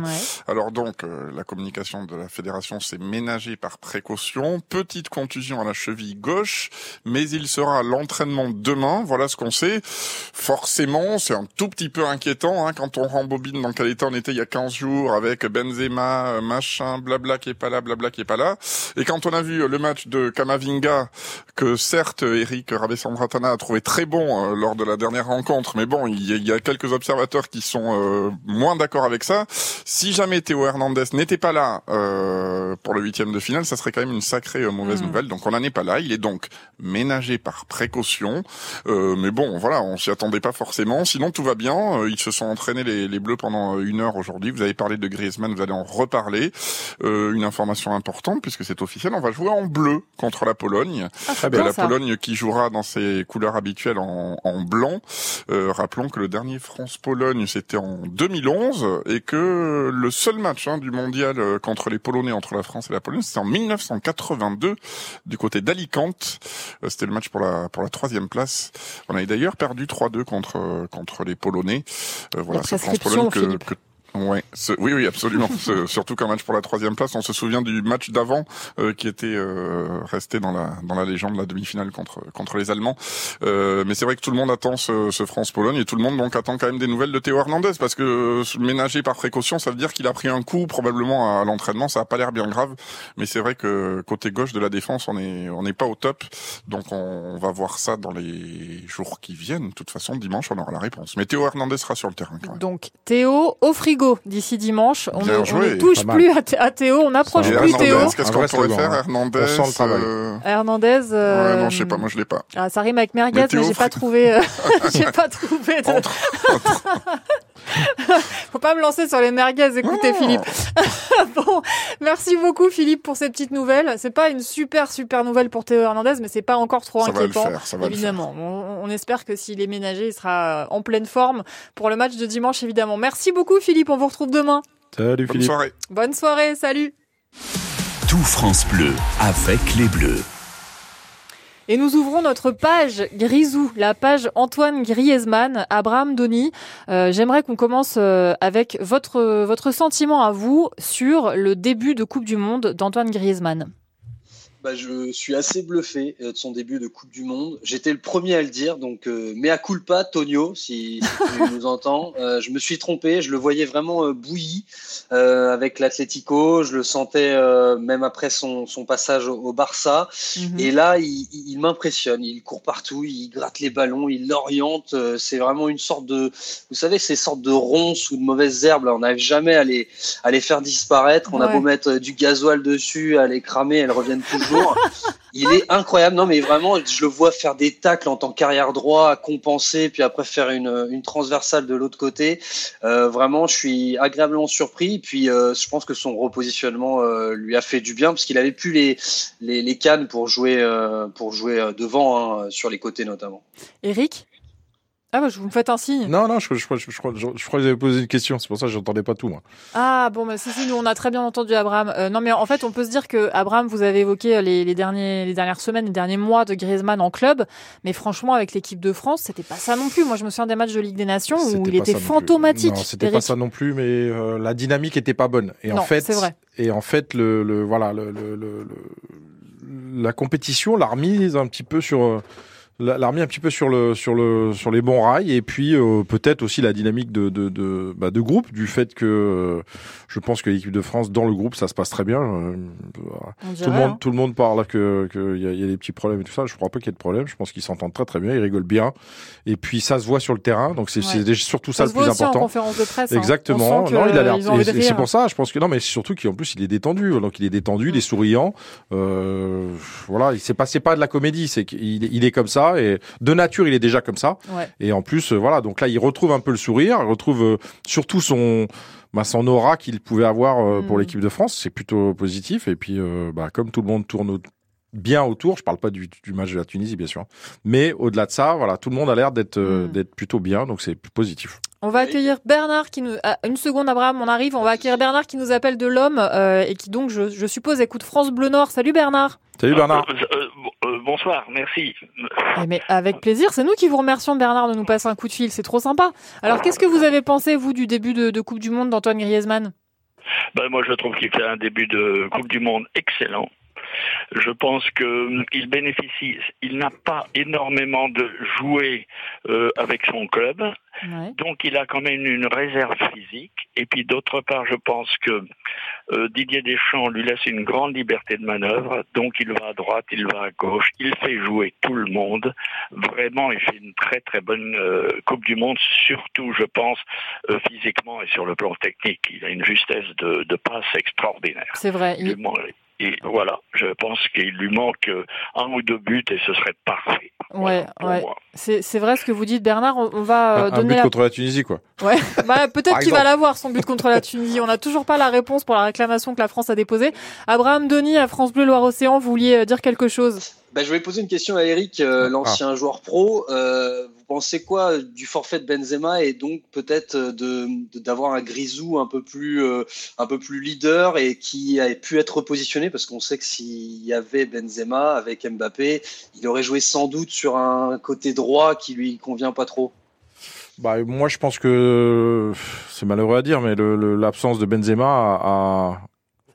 L: Alors donc, euh, la communication de la fédération, c'est ménagé par précaution. Petite contusion à la cheville gauche, mais il sera à l'entraînement demain. Voilà ce qu'on sait. Forcément, c'est un tout petit peu inquiétant hein, quand on rembobine dans quel état on était il y a 15 jours avec Benzema, euh, machin, blabla qui est pas là, blabla qui est pas là. Et quand on a vu euh, le match de Kamavinga, que certes Eric Ravessandratana a trouvé très bon euh, lors de la dernière rencontre, mais bon, il y a, il y a quelques observateurs qui sont euh, moins d'accord avec ça. Si jamais Théo Hernandez n'était pas là euh, pour le huitième de finale, ça serait quand même une sacrée euh, mauvaise
M: Mhm.
L: nouvelle. Donc on n'en est pas là. Il est donc ménagé par précaution. Euh, mais bon, voilà, on s'y attendait pas forcément. Sinon tout va bien. Ils se sont entraînés les, les Bleus pendant une heure aujourd'hui. Vous avez parlé de Griezmann, vous allez en reparler. Euh, une information importante puisque c'est officiel. On va jouer en bleu contre la Pologne.
B: Ah, c'est
L: Euh,
B: bien,
L: la
B: ça.
L: Pologne qui jouera dans ses couleurs habituelles en, en blanc. Euh, rappelons que le dernier France-Pologne c'était en 2011 et que le seul match hein, du mondial euh, contre les Polonais entre la France et la Pologne c'était en 1982 du côté d'Alicante. Euh, c'était le match pour la pour la troisième place. On avait d'ailleurs perdu 3-2 contre euh, contre les Polonais. Euh, voilà,
B: La prescription,
L: France-Pologne que Ouais, ce- oui, oui, absolument. <laughs> Ce- surtout qu'un match pour la troisième place, on se souvient du match d'avant euh, qui était euh, resté dans la dans la légende, la demi-finale contre contre les Allemands. Euh, mais c'est vrai que tout le monde attend ce, ce France-Pologne et tout le monde donc attend quand même des nouvelles de Théo Hernandez parce que euh, ménager par précaution, ça veut dire qu'il a pris un coup probablement à l'entraînement. Ça a pas l'air bien grave, mais c'est vrai que côté gauche de la défense, on est on n'est pas au top. Donc on, va voir ça dans les jours qui viennent. De toute façon, dimanche, on aura la réponse. Mais Théo Hernandez sera sur le terrain quand même.
B: Donc Théo au frigo d'ici dimanche. On
L: Bien
B: ne, on ne touche plus à, à Théo, on n'approche plus
L: Hernandez,
B: Théo.
L: Qu'est-ce qu'on pourrait faire, Hernandez
E: On sent le travail.
L: euh,
B: Hernandez. euh,
L: Ouais, non, je sais pas, moi je l'ai pas.
B: Ah, ça rime avec merguez,
L: Mais
B: mais j'ai pas trouvé. euh, <laughs> j'ai pas trouvé. de- <laughs> <laughs> Faut pas me lancer sur les merguez, écoutez Philippe. <laughs> bon, merci beaucoup Philippe pour ces petites nouvelles. C'est pas une super super nouvelle pour Théo Hernandez, mais c'est pas encore trop
L: Ça va le
B: inquiétant.
L: faire, ça va le
B: évidemment, on, on espère que s'il est ménagé, il sera en pleine forme pour le match de dimanche évidemment. Merci beaucoup Philippe, on vous retrouve demain.
E: Salut
L: Bonne soirée.
B: Bonne soirée, salut.
A: Tout France Bleu avec les Bleus.
B: Et nous ouvrons notre page Grisou, la page Antoine Griezmann, Abraham Doni. Euh, J'aimerais qu'on commence euh, avec votre, votre sentiment à vous sur le début de Coupe du Monde d'Antoine Griezmann.
K: Bah, je suis assez bluffé euh, de son début de Coupe du Monde. J'étais le premier à le dire, donc euh, mea culpa, Tonio, si, si tu nous entends. <laughs> Euh, je me suis trompé, je le voyais vraiment euh, bouilli avec l'Atlético. Je le sentais même après son, son passage au, au Barça.
B: Mhm.
K: Et là, il, il- il m'impressionne. Il court partout, il gratte les ballons, il l'oriente. C'est vraiment une sorte de, vous savez, ces sortes de ronces ou de mauvaises herbes. Là, on n'arrive jamais à les, à les faire disparaître. On a beau mettre du gasoil dessus, à les cramer, elles reviennent toujours. Il est incroyable. Non, mais vraiment, je le vois faire des tacles en tant qu'arrière droit, à compenser, puis après faire une, transversale de l'autre côté. Euh, vraiment, je suis agréablement surpris. Puis, euh, je pense que son repositionnement euh, lui a fait du bien parce qu'il avait plus les, cannes pour jouer, pour jouer devant, hein, sur les côtés notamment.
B: Eric? Ah, bah, je vous me faites un signe.
E: Non, non, je, je, je, crois- crois que vous avez posé une question, c'est pour ça que j'entendais pas tout, moi.
B: Ah, bon, bah, si, si, nous, on a très bien entendu Abraham. Euh, non, mais en fait, on peut se dire que Abraham, vous avez évoqué les, les, derniers, les dernières semaines, les derniers mois de Griezmann en club. Mais franchement, avec l'équipe de France, c'était pas ça non plus. Moi, je me souviens des matchs de Ligue des Nations où il était fantomatique.
E: Non, c'était pas ça non plus, mais euh, la dynamique était pas bonne. Et
B: Non,
E: en fait,
B: c'est vrai.
E: Et en fait, le, le voilà, le, le, le- le- la compétition l'a remise un petit peu sur. euh, l'a remis un petit peu sur le sur le sur les bons rails et puis euh, peut-être aussi la dynamique de de de, bah, de groupe du fait que euh, je pense que l'équipe de France dans le groupe ça se passe très bien Euh, tout le monde
B: hein.
E: tout le monde parle que que il y y a des petits problèmes et tout ça. Je crois pas qu'il y ait de problème je pense qu'ils s'entendent très très bien. Ils rigolent bien. Et puis ça se voit sur le terrain. Donc c'est
B: Ouais.
E: c'est surtout ça, le plus
B: aussi en
E: important.
B: conférence de presse, hein.
E: exactement. Non il a l'air c'est pour ça je pense que non mais surtout qu'en plus il est détendu. Donc il est détendu il est souriant. Euh, voilà il s'est passé pas de la comédie. C'est qu'il il est comme ça et de nature il est déjà comme ça
B: Ouais.
E: et en plus euh, voilà donc là il retrouve un peu le sourire il retrouve euh, surtout son bah, son aura qu'il pouvait avoir euh, pour
B: Mm.
E: l'équipe de France c'est plutôt positif et puis euh, bah, comme tout le monde tourne bien autour. Je parle pas du, du match de la Tunisie, bien sûr. Mais au-delà de ça, voilà, tout le monde a l'air d'être euh,
B: Mm.
E: d'être plutôt bien, donc c'est positif.
B: On va accueillir Bernard qui nous. ah, une seconde, Abraham, on arrive. On va accueillir Bernard qui nous appelle de l'homme euh, et qui donc, je, je suppose, écoute France Bleu Nord. Salut Bernard.
E: Salut Bernard.
M: Euh, euh, euh, bonsoir, merci.
B: Eh, mais avec plaisir, c'est nous qui vous remercions Bernard de nous passer un coup de fil. C'est trop sympa. Alors, qu'est-ce que vous avez pensé vous du début de, de Coupe du Monde d'Antoine Griezmann?
M: Ben, moi, je trouve qu'il fait un début de Coupe du Monde excellent. Je pense qu'il bénéficie, il n'a pas énormément de joué euh, avec son club, donc il a quand même une réserve physique. Et puis d'autre part, je pense que euh, Didier Deschamps lui laisse une grande liberté de manœuvre, donc il va à droite, il va à gauche, il fait jouer tout le monde. Vraiment, il fait une très très bonne euh, Coupe du Monde, surtout, je pense, euh, physiquement et sur le plan technique. Il a une justesse de, de passe extraordinaire.
B: C'est vrai.
M: Il Et voilà, je pense qu'il lui manque euh, un ou deux buts et ce serait parfait.
B: Ouais, ouais. C'est c'est vrai ce que vous dites, Bernard. On, on va euh,
E: un
B: donner
E: but
B: la.
E: contre la Tunisie, quoi.
B: Ouais, <laughs> bah, peut-être qu'il va l'avoir son but contre la Tunisie. On n'a toujours pas la réponse pour la réclamation que la France a déposée. Abraham Denis à France Bleu Loire-Océan, vous vouliez euh, dire quelque chose?
K: Bah, je voulais poser une question à Eric, euh, l'ancien joueur pro. Euh, vous pensez quoi du forfait de Benzema et donc peut-être euh, de de- d'avoir un Grisou un peu plus euh, un peu plus leader et qui a pu être repositionné? Parce qu'on sait que s'il y avait Benzema avec Mbappé, il aurait joué sans doute sur un côté droit qui lui convient pas trop.
E: Bah, moi, je pense que c'est malheureux à dire, mais l'absence de Benzema a,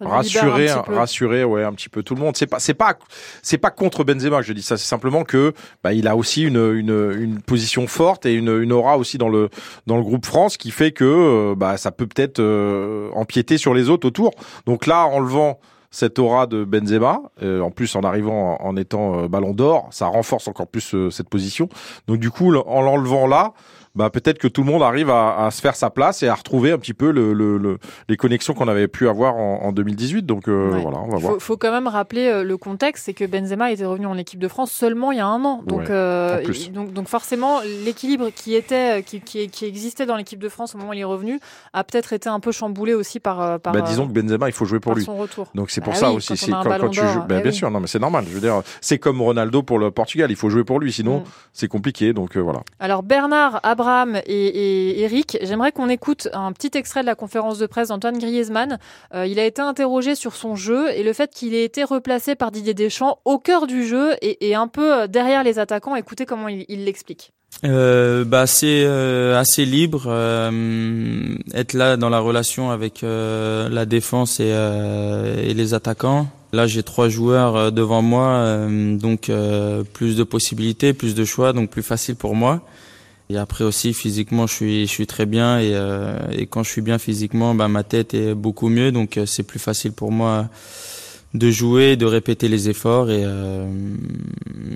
B: Libère un
E: rassuré, ouais, un petit peu tout le monde. C'est pas, c'est pas, c'est pas contre Benzema que je dis ça. C'est simplement que, bah, il a aussi une, une, une position forte et une, une aura aussi dans le, dans le groupe France qui fait que, euh, bah, ça peut peut-être euh, empiéter sur les autres autour. Donc là, enlevant cette aura de Benzema, euh, en plus en arrivant en, en étant euh, Ballon d'Or, ça renforce encore plus euh, cette position. Donc du coup, en l'enlevant là, bah peut-être que tout le monde arrive à, à se faire sa place et à retrouver un petit peu le, le, le- les connexions qu'on avait pu avoir en, en 2018. Donc euh, voilà, on va voir.
B: faut, faut quand même rappeler euh, le contexte, c'est que Benzema était revenu en équipe de France seulement il y a un an. Donc,
E: Ouais,
B: euh, il- donc, donc forcément, l'équilibre qui était, qui, qui, qui existait dans l'équipe de France au moment où il est revenu, a peut-être été un peu chamboulé aussi par. par
E: Bah, disons que Benzema, il faut jouer pour lui.
B: son retour.
E: Donc c'est pour
B: Bah
E: ça
B: oui,
E: aussi. c'est quand, quand tu joues, bah,
B: eh
E: bien
B: oui.
E: sûr, non mais c'est normal. Je veux dire, c'est comme Ronaldo pour le Portugal. Il faut jouer pour lui, sinon
B: Mm.
E: c'est compliqué. Donc euh, voilà.
B: Alors Bernard, Abraham et, Eric, j'aimerais qu'on écoute un petit extrait de la conférence de presse d'Antoine Griezmann. Euh, il a été interrogé sur son jeu et le fait qu'il ait été replacé par Didier Deschamps au cœur du jeu et, un peu euh, derrière les attaquants. Écoutez comment il l'explique.
J: Euh, bah c'est euh, assez libre être là dans la relation avec la défense et, les attaquants. Là j'ai trois joueurs devant moi, donc plus de possibilités, plus de choix, donc plus facile pour moi. Et après aussi physiquement je suis je suis très bien et, euh, et quand je suis bien physiquement, bah, ma tête est beaucoup mieux, donc euh, c'est plus facile pour moi de jouer, de répéter les efforts et, euh,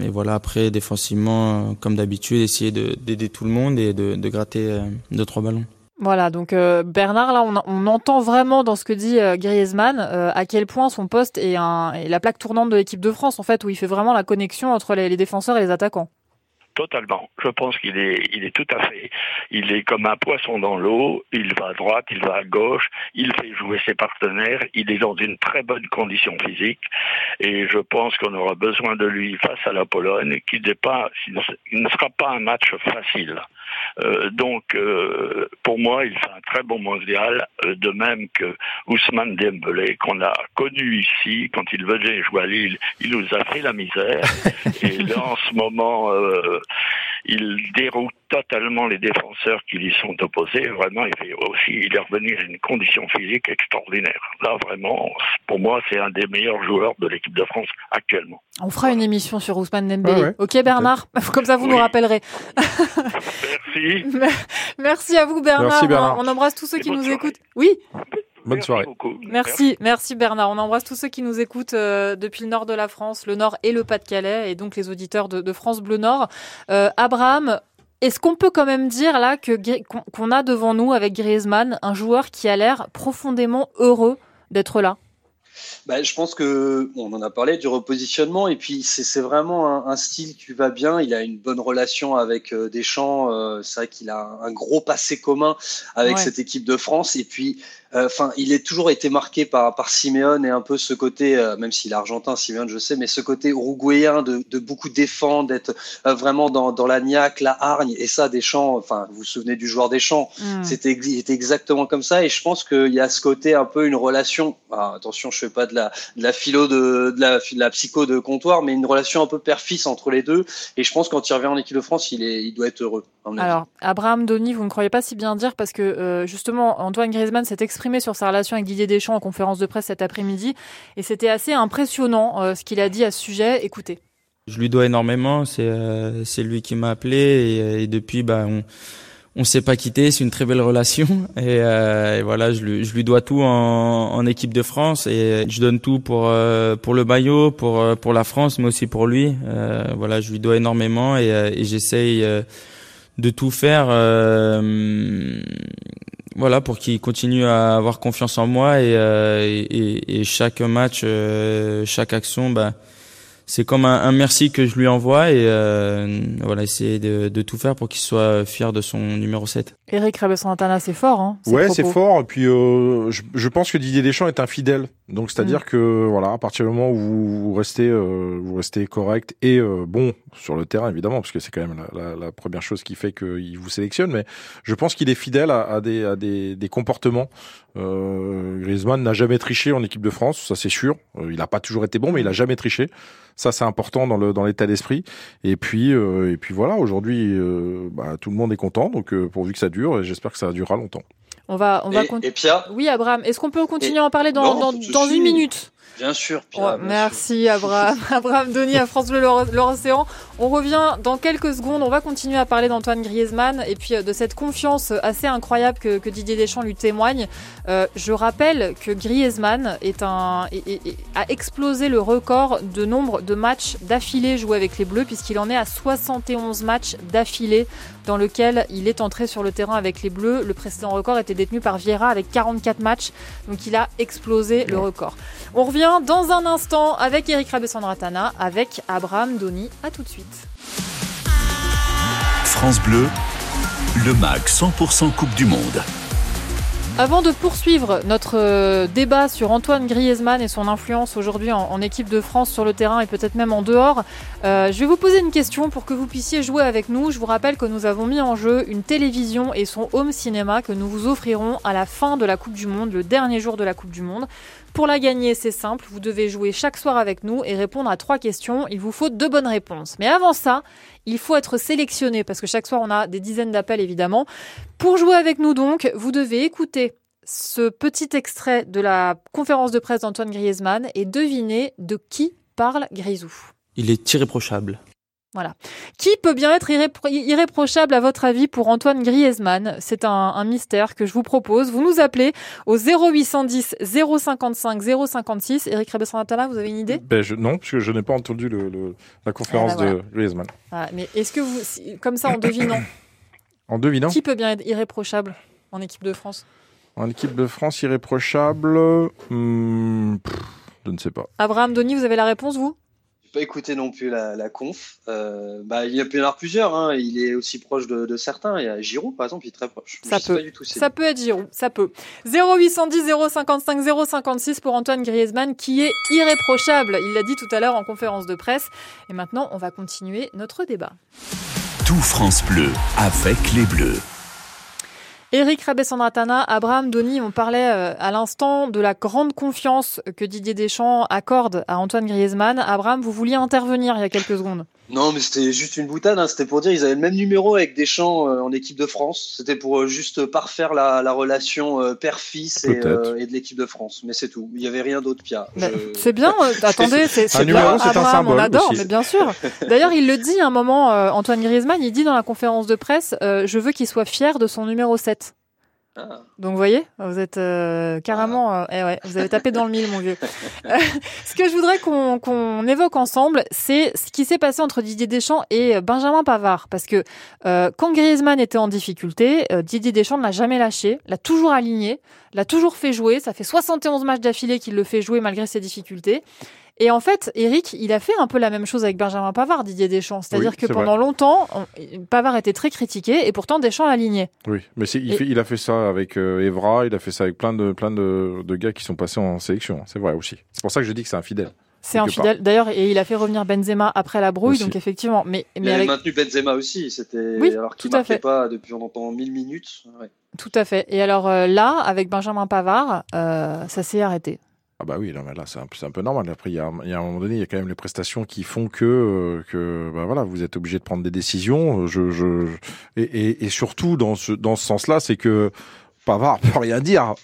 J: et voilà après défensivement comme d'habitude essayer de- d'aider tout le monde et de, de gratter euh, deux trois ballons.
B: Voilà, donc euh, Bernard, là, on, on entend vraiment dans ce que dit euh, Griezmann euh, à quel point son poste est, un, est la plaque tournante de l'équipe de France, en fait, où il fait vraiment la connexion entre les, les défenseurs et les attaquants.
M: Totalement. Je pense qu'il est, il est tout à fait. Il est comme un poisson dans l'eau. Il va à droite, il va à gauche. Il fait jouer ses partenaires. Il est dans une très bonne condition physique. Et je pense qu'on aura besoin de lui face à la Pologne, qui il ne sera pas un match facile. Euh, donc, euh, pour moi, il fait un très bon mondial, euh, de même que Ousmane Dembélé, qu'on a connu ici quand il venait jouer à Lille. Il nous a fait la misère. <laughs> Et là, en ce moment, euh, il déroute totalement les défenseurs qui lui sont opposés. Vraiment, il fait aussi, il est revenu à une condition physique extraordinaire. Là, vraiment, pour moi, c'est un des meilleurs joueurs de l'équipe de France actuellement.
B: On fera une émission sur Ousmane Dembélé.
M: Ouais.
B: Ok, Bernard <laughs> Comme ça, vous nous rappellerez.
M: Merci. <laughs>
B: Merci à vous, Bernard.
E: Merci, Bernard.
B: On, embrasse tous ceux
M: Et
B: qui nous
M: soirée.
B: écoutent. Oui
E: Bonne soirée.
B: Merci, merci Bernard. On embrasse tous ceux qui nous écoutent euh, depuis le nord de la France, le nord et le Pas-de-Calais, et donc les auditeurs de, de France Bleu Nord. Euh, Abraham, est-ce qu'on peut quand même dire là que qu'on a devant nous avec Griezmann un joueur qui a l'air profondément heureux d'être là?
K: Bah, je pense que bon, on en a parlé du repositionnement et puis c'est c'est vraiment un, un style qui va bien. Il a une bonne relation avec euh, Deschamps. euh, c'est vrai qu'il a un, un gros passé commun avec
N: Ouais.
K: cette équipe de France et puis enfin, il est toujours été marqué par par Simeone et un peu ce côté, même s'il est argentin, Simeone, je sais, mais ce côté uruguayen de, de beaucoup défendre, d'être vraiment dans, dans la niaque, la hargne, et ça, Deschamps, enfin, vous vous souvenez du joueur Deschamps, mm. c'était exactement comme ça, et je pense qu'il y a ce côté un peu une relation. Ah, attention, je fais pas de la de la philo de, de la, de la psycho de comptoir, mais une relation un peu père-fils entre les deux, et je pense quand il revient en équipe de France, il est, il doit être heureux.
B: Alors, Abraham Denis, vous ne croyez pas si bien dire parce que euh, justement, Antoine Griezmann s'est exprimé sur sa relation avec Didier Deschamps en conférence de presse cet après-midi, et c'était assez impressionnant euh, ce qu'il a dit à ce sujet. Écoutez.
J: Je lui dois énormément. C'est euh, lui qui m'a appelé et, et, depuis, bah, on on s'est pas quitté. C'est une très belle relation <laughs> et, euh, et voilà, je lui, je lui dois tout en, en, équipe de France et je donne tout pour euh, pour le maillot, pour euh, pour la France, mais aussi pour lui. Euh, voilà, je lui dois énormément et j'essaye de tout faire. Voilà pour qu'il continue à avoir confiance en moi et, et, et chaque match, chaque action, bah c'est comme un, un, merci que je lui envoie et euh, voilà essayer de, de, tout faire pour qu'il soit fier de son numéro 7.
B: Eric Rabessantana, c'est fort, hein
E: Ouais, c'est fort. Et puis, euh, je, je, pense que Didier Deschamps est un fidèle. Donc, c'est-à-dire mm. que, voilà, à partir du moment où vous, restez, euh, vous restez correct et euh, bon sur le terrain, évidemment, parce que c'est quand même la, la, la, première chose qui fait qu'il vous sélectionne. Mais je pense qu'il est fidèle à, à, des, à des, des comportements. Euh, Griezmann n'a jamais triché en équipe de France, ça c'est sûr. Euh, il n'a pas toujours été bon, mais il a jamais triché. Ça, c'est important dans le dans l'état d'esprit. Et puis et puis voilà, aujourd'hui, bah, tout le monde est content. Donc pourvu que ça dure, et j'espère que ça durera longtemps.
B: On va, on va
K: et, Pia
B: Oui, Abraham. Est-ce qu'on peut continuer à en parler dans, dans, dans une minute?
K: Bien sûr.
B: Pia, merci, Abraham. <laughs> Abraham Denis à France Bleu L'Océan. On revient dans quelques secondes. On va continuer à parler d'Antoine Griezmann et puis de cette confiance assez incroyable que, que Didier Deschamps lui témoigne. Euh, je rappelle que Griezmann est un, est, est, a explosé le record de nombre de matchs d'affilée joués avec les Bleus puisqu'il en est à 71 matchs d'affilée dans lequel il est entré sur le terrain avec les Bleus. Le précédent record était détenu par Vieira avec 44 matchs, donc il a explosé le record. On revient dans un instant avec Eric Rabessandratana, avec Abraham Doni. À tout de suite.
A: France Bleu, le MAG 100% Coupe du Monde.
B: Avant de poursuivre notre euh, débat sur Antoine Griezmann et son influence aujourd'hui en, en, équipe de France sur le terrain et peut-être même en dehors, euh, je vais vous poser une question pour que vous puissiez jouer avec nous. Je vous rappelle que nous avons mis en jeu une télévision et son home cinéma que nous vous offrirons à la fin de la Coupe du Monde, le dernier jour de la Coupe du Monde. Pour la gagner, c'est simple, vous devez jouer chaque soir avec nous et répondre à trois questions. Il vous faut deux bonnes réponses. Mais avant ça, il faut être sélectionné parce que chaque soir on a des dizaines d'appels évidemment. Pour jouer avec nous donc, vous devez écouter ce petit extrait de la conférence de presse d'Antoine Griezmann et deviner de qui parle Grisou.
J: Il est irréprochable.
B: Voilà. Qui peut bien être irrépro irréprochable à votre avis pour Antoine Griezmann? C'est un, un, mystère que je vous propose. Vous nous appelez au 0810 055 056. Eric Rebessantala, vous avez une idée?
E: Ben je, Non, puisque je n'ai pas entendu le, le, la conférence ah ben voilà. de Griezmann.
B: Ah, mais est-ce que vous, si, comme ça en devinant, <coughs>
E: en devinant,
B: qui peut bien être irréprochable en équipe de France?
E: En équipe de France irréprochable, hmm, pff, je ne sais pas.
B: Abraham Denis, vous avez la réponse vous?
K: Pas écouté non plus la, la conf. Euh, bah, il y a pu y en avoir plusieurs. Hein. Il est aussi proche de, de, certains. Il y a Giroud, par exemple, il est très proche.
B: Ça peut. Tout, ça peut être Giroud. Ça peut. 0810 055 056 pour Antoine Griezmann, qui est irréprochable. Il l'a dit tout à l'heure en conférence de presse. Et maintenant, on va continuer notre débat.
A: Tout France Bleu avec les Bleus.
B: Eric Rabessandratana, Abraham Doni, on parlait euh, à l'instant de la grande confiance que Didier Deschamps accorde à Antoine Griezmann. Abraham, vous vouliez intervenir il y a quelques secondes.
K: Non, mais c'était juste une boutade. Hein. C'était pour dire ils avaient le même numéro avec Deschamps euh, en équipe de France. C'était pour euh, juste parfaire la, la relation euh, père-fils et, euh, et, de l'équipe de France. Mais c'est tout. Il n'y avait rien d'autre. Je...
B: C'est bien. <laughs> attendez, c'est bien. Abraham, on adore, aussi. mais bien sûr. <laughs> D'ailleurs, il le dit à un moment, Antoine Griezmann, il dit dans la conférence de presse, je veux qu'il soit fier de son numéro 7. Ah. Donc vous voyez, vous êtes euh, carrément, euh, eh ouais, vous avez tapé dans le mille, mon vieux. Euh, ce que je voudrais qu'on qu'on évoque ensemble, c'est ce qui s'est passé entre Didier Deschamps et Benjamin Pavard, parce que euh, quand Griezmann était en difficulté, Didier Deschamps ne l'a jamais lâché, l'a toujours aligné, l'a toujours fait jouer. Ça fait 71 matchs d'affilée qu'il le fait jouer malgré ses difficultés. Et en fait, Eric, il a fait un peu la même chose avec Benjamin Pavard, Didier Deschamps. C'est-à-dire
E: Oui,
B: que pendant longtemps, on- Pavard était très critiqué et pourtant Deschamps l'aligné.
E: Oui, mais c'est, il,
B: Et-
E: fait- il a fait ça avec euh, Evra, il a fait ça avec plein de plein de, de gars qui sont passés en sélection. C'est vrai aussi. C'est pour ça que je dis que c'est infidèle.
B: C'est infidèle. D'ailleurs, et il a fait revenir Benzema après la brouille,
E: Aussi.
B: donc effectivement. Mais,
K: Il
B: mais
K: avait
B: avec...
K: maintenu Benzema aussi, c'était
B: Oui,
K: alors qu'il marquait
B: fait.
K: pas depuis on entend 1000 minutes. Ouais.
B: Tout à fait. Et alors euh, là, avec Benjamin Pavard, euh, ça s'est arrêté.
E: Ah bah oui, là c'est un, peu- normal. Après, il y, a, il y a un moment donné, il y a quand même les prestations qui font que, euh, que bah voilà, vous êtes obligé de prendre des décisions. Je, je, et surtout dans ce, dans ce sens-là, c'est que Pavard <laughs> peut rien dire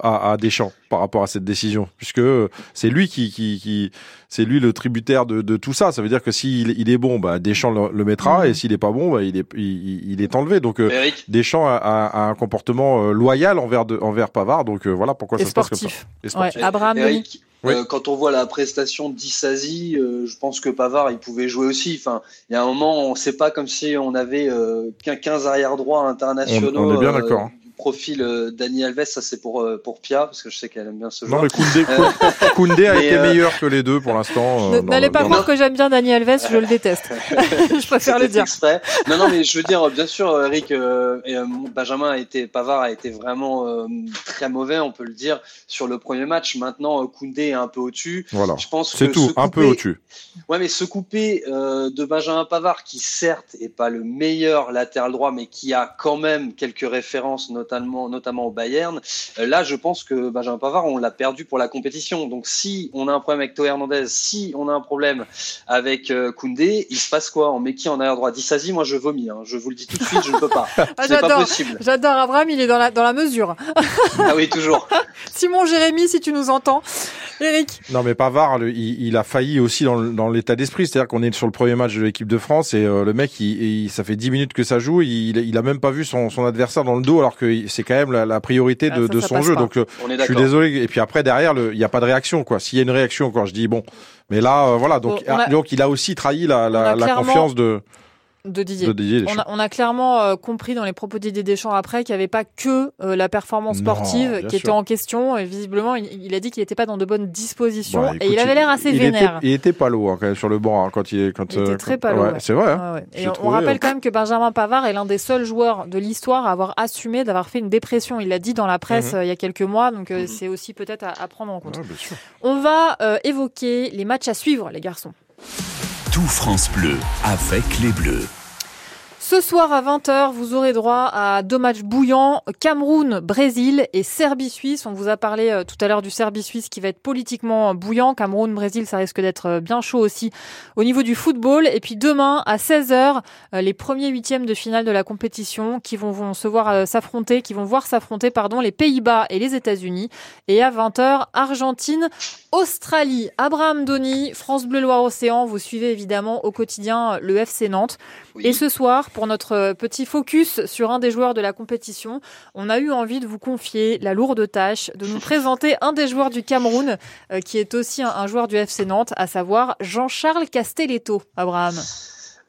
E: à, à Deschamps par rapport à cette décision, puisque c'est lui qui, qui, qui c'est lui le tributaire de, de tout ça. Ça veut dire que s'il il est bon, bah Deschamps le, le mettra, et s'il est pas bon, bah, il est il, il est enlevé. Donc euh,
K: Eric
E: Deschamps a, a- a un comportement euh, loyal envers de, envers Pavard. Donc euh, voilà pourquoi
B: Et
E: ça se passe comme ça. Et sportif.
B: Ouais. Abraham
K: Eric,
E: Oui.
K: euh, quand on voit la prestation d'Issasi, euh, je pense que Pavard, il pouvait jouer aussi. Enfin, il y a un moment, on sait pas comme si on avait euh, qu'un 15 arrière droit internationaux.
E: On- on est bien
K: euh,
E: d'accord.
K: du profil euh, Dani Alves, ça c'est pour euh, pour Pia parce que je sais qu'elle aime bien ce
E: Non
K: joueur.
E: mais Koundé, <laughs>
K: Euh,
E: Koundé a été
K: euh,
E: meilleur que les deux pour l'instant. euh,
B: N'allez
E: le-
B: pas croire que j'aime bien Dani Alves, je le <laughs> déteste. <laughs> je préfère le dire.
K: exprès. Non, non, mais je veux dire, bien sûr, Eric, euh, et, euh, Benjamin a été, Pavard a été vraiment euh, très mauvais, on peut le dire, sur le premier match. Maintenant, Koundé est un peu au-dessus.
E: Voilà.
K: Je pense
E: C'est
K: que
E: tout, un peu au-dessus.
K: Ouais, mais se couper euh, de Benjamin Pavard, qui certes est pas le meilleur latéral droit, mais qui a quand même quelques références, notamment, notamment au Bayern. euh, là, je pense que Benjamin Pavard, on l'a perdu pour la compétition. Donc, si on a un problème avec Théo Hernandez, si on a un problème avec euh, Koundé, il se passe quoi? On met qui en arrière droit? Dissasi, moi je vomis. Hein. Je vous le dis tout de suite, je ne peux pas. <laughs>
B: Ah,
K: C'est pas
B: j'adore.
K: possible.
B: J'adore Abraham, il est dans la, dans la mesure.
K: Ah oui, toujours. <laughs>
B: Simon Jérémy, si tu nous entends. Eric,
E: Non mais Pavard, le- il, il a failli aussi dans, le- dans l'état d'esprit. C'est-à-dire qu'on est sur le premier match de l'équipe de France et euh, le mec, il, il- ça fait 10 minutes que ça joue, il, il a même pas vu son, son adversaire dans le dos alors que c'est quand même la, la priorité de,
B: Ah, ça,
E: de
B: ça
E: son jeu.
B: pas.
E: Donc euh, je suis désolé. Et puis après derrière, le- il n'y a pas de réaction quoi. S'il y a une réaction, quand je dis bon, mais là euh, voilà. Donc,
B: Bon, on a-
E: donc il a aussi trahi la, la, confiance de,
B: de Didier.
E: de Didier
B: On a, on a clairement euh, compris dans les propos de Didier Deschamps après qu'il n'y avait pas que euh, la performance sportive qui
E: sûr.
B: était en question. Et visiblement, il, il a dit qu'il n'était pas dans de bonnes dispositions.
E: Bah,
B: et il avait l'air assez
E: il
B: vénère.
E: Était, il était pas lourd hein, quand même sur le banc hein, quand il est quand.
B: Il était
E: euh,
B: très
E: quand-
B: palo,
E: ouais,
B: ouais.
E: C'est vrai. hein.
B: Ouais, ouais. Et on, rappelle quand même que Benjamin Pavard est l'un des seuls joueurs de l'histoire à avoir assumé d'avoir fait une dépression. Il l'a dit dans la presse
E: Mhm.
B: il y a quelques mois, donc euh, c'est aussi peut-être à, à prendre en compte. On va euh, évoquer les matchs à suivre, les garçons.
A: Tout France Bleu avec les Bleus.
B: Ce soir à 20h, vous aurez droit à deux matchs bouillants, Cameroun, Brésil et Serbie-Suisse. On vous a parlé euh, tout à l'heure du Serbie-Suisse qui va être politiquement bouillant. Cameroun, Brésil, ça risque d'être euh, bien chaud aussi au niveau du football. Et puis demain à 16h, euh, les premiers huitièmes de finale de la compétition qui vont, se voir s'affronter, qui vont voir s'affronter pardon les Pays-Bas et les États-Unis. Et à 20h, Argentine, Australie. Abraham Doni, France Bleu Loire Océan. Vous suivez évidemment au quotidien le FC Nantes. Et ce soir, pour notre euh, petit focus sur un des joueurs de la compétition, on a eu envie de vous confier la lourde tâche de nous <laughs> présenter un des joueurs du Cameroun, euh, qui est aussi un, un joueur du FC Nantes, à savoir Jean-Charles Castelletto. Abraham.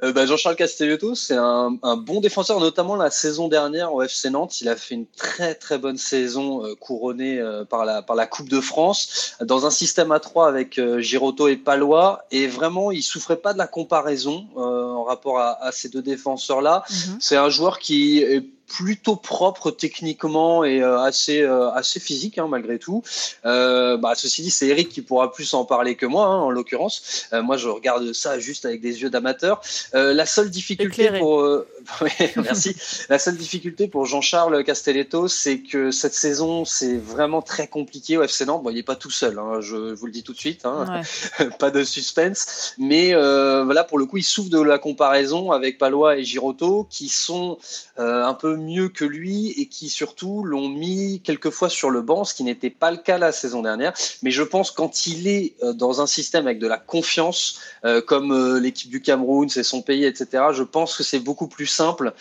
K: Euh, bah, Jean-Charles Castelletto, c'est un, un bon défenseur, notamment la saison dernière au FC Nantes. Il a fait une très très bonne saison euh, couronnée euh, par la par la Coupe de France dans un système à 3 avec euh, Giroto et Palois. Et vraiment, il souffrait pas de la comparaison euh, en rapport à, à ces deux défenseurs-là. C'est un joueur qui est plutôt propre techniquement et euh, assez euh, assez physique hein, malgré tout. Euh, bah, ceci dit, c'est Eric qui pourra plus en parler que moi hein, en l'occurrence. Euh, moi, je regarde ça juste avec des yeux d'amateur. Euh, la seule difficulté
B: Éclairé.
K: pour <laughs> ouais, merci. la seule difficulté pour Jean-Charles Castelletto, c'est que cette saison, c'est vraiment très compliqué au FC Nantes. Bon, il n'est pas tout seul, hein, je vous le dis tout de suite. <laughs> Pas de suspense. Mais voilà, pour le coup, il souffre de la comparaison avec Palois et Giroto, qui sont un peu mieux que lui et qui surtout l'ont mis quelquefois sur le banc, ce qui n'était pas le cas la saison dernière. Mais je pense quand il est euh, dans un système avec de la confiance, euh, comme euh, l'équipe du Cameroun, c'est son pays, etc. Je pense que c'est beaucoup plus simple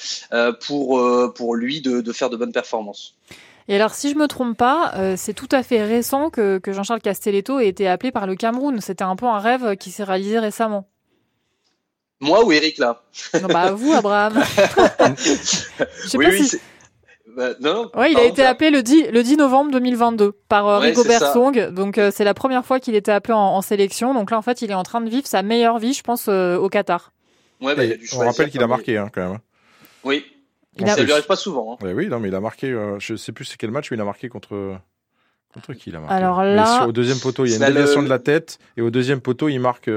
K: pour pour lui de, faire de bonnes performances.
B: Et alors, si je me trompe pas, c'est tout à fait récent que, que Jean-Charles Castelletto ait été appelé par le Cameroun. C'était un peu un rêve qui s'est réalisé récemment.
K: Moi ou Eric là
B: Non, bah, vous, Abraham. <laughs> Je sais
K: Oui,
B: pas
K: oui,
B: si-
K: Bah, non.
B: Ouais, il a été appelé le 10, le 10 novembre 2022 par euh,
K: Ouais,
B: Rigobert
K: ça.
B: Song. Donc euh, c'est la première fois qu'il était appelé en, en sélection. Donc là, en fait, il est en train de vivre sa meilleure vie, je pense, euh, au Qatar.
K: Ouais, bah, il a dû
E: on rappelle qu'il a marqué hein, quand même.
K: Oui.
B: Il
K: ça
B: a-
K: lui arrive pas souvent. hein.
E: Ouais, oui, non, mais il a marqué. euh, je sais plus c'est quel match, mais il a marqué contre. Contre qui il a marqué
B: Alors
E: Mais
B: là-
E: sur- au deuxième poteau, il y a une
K: le-
E: déviation de la tête, et au deuxième poteau, il marque.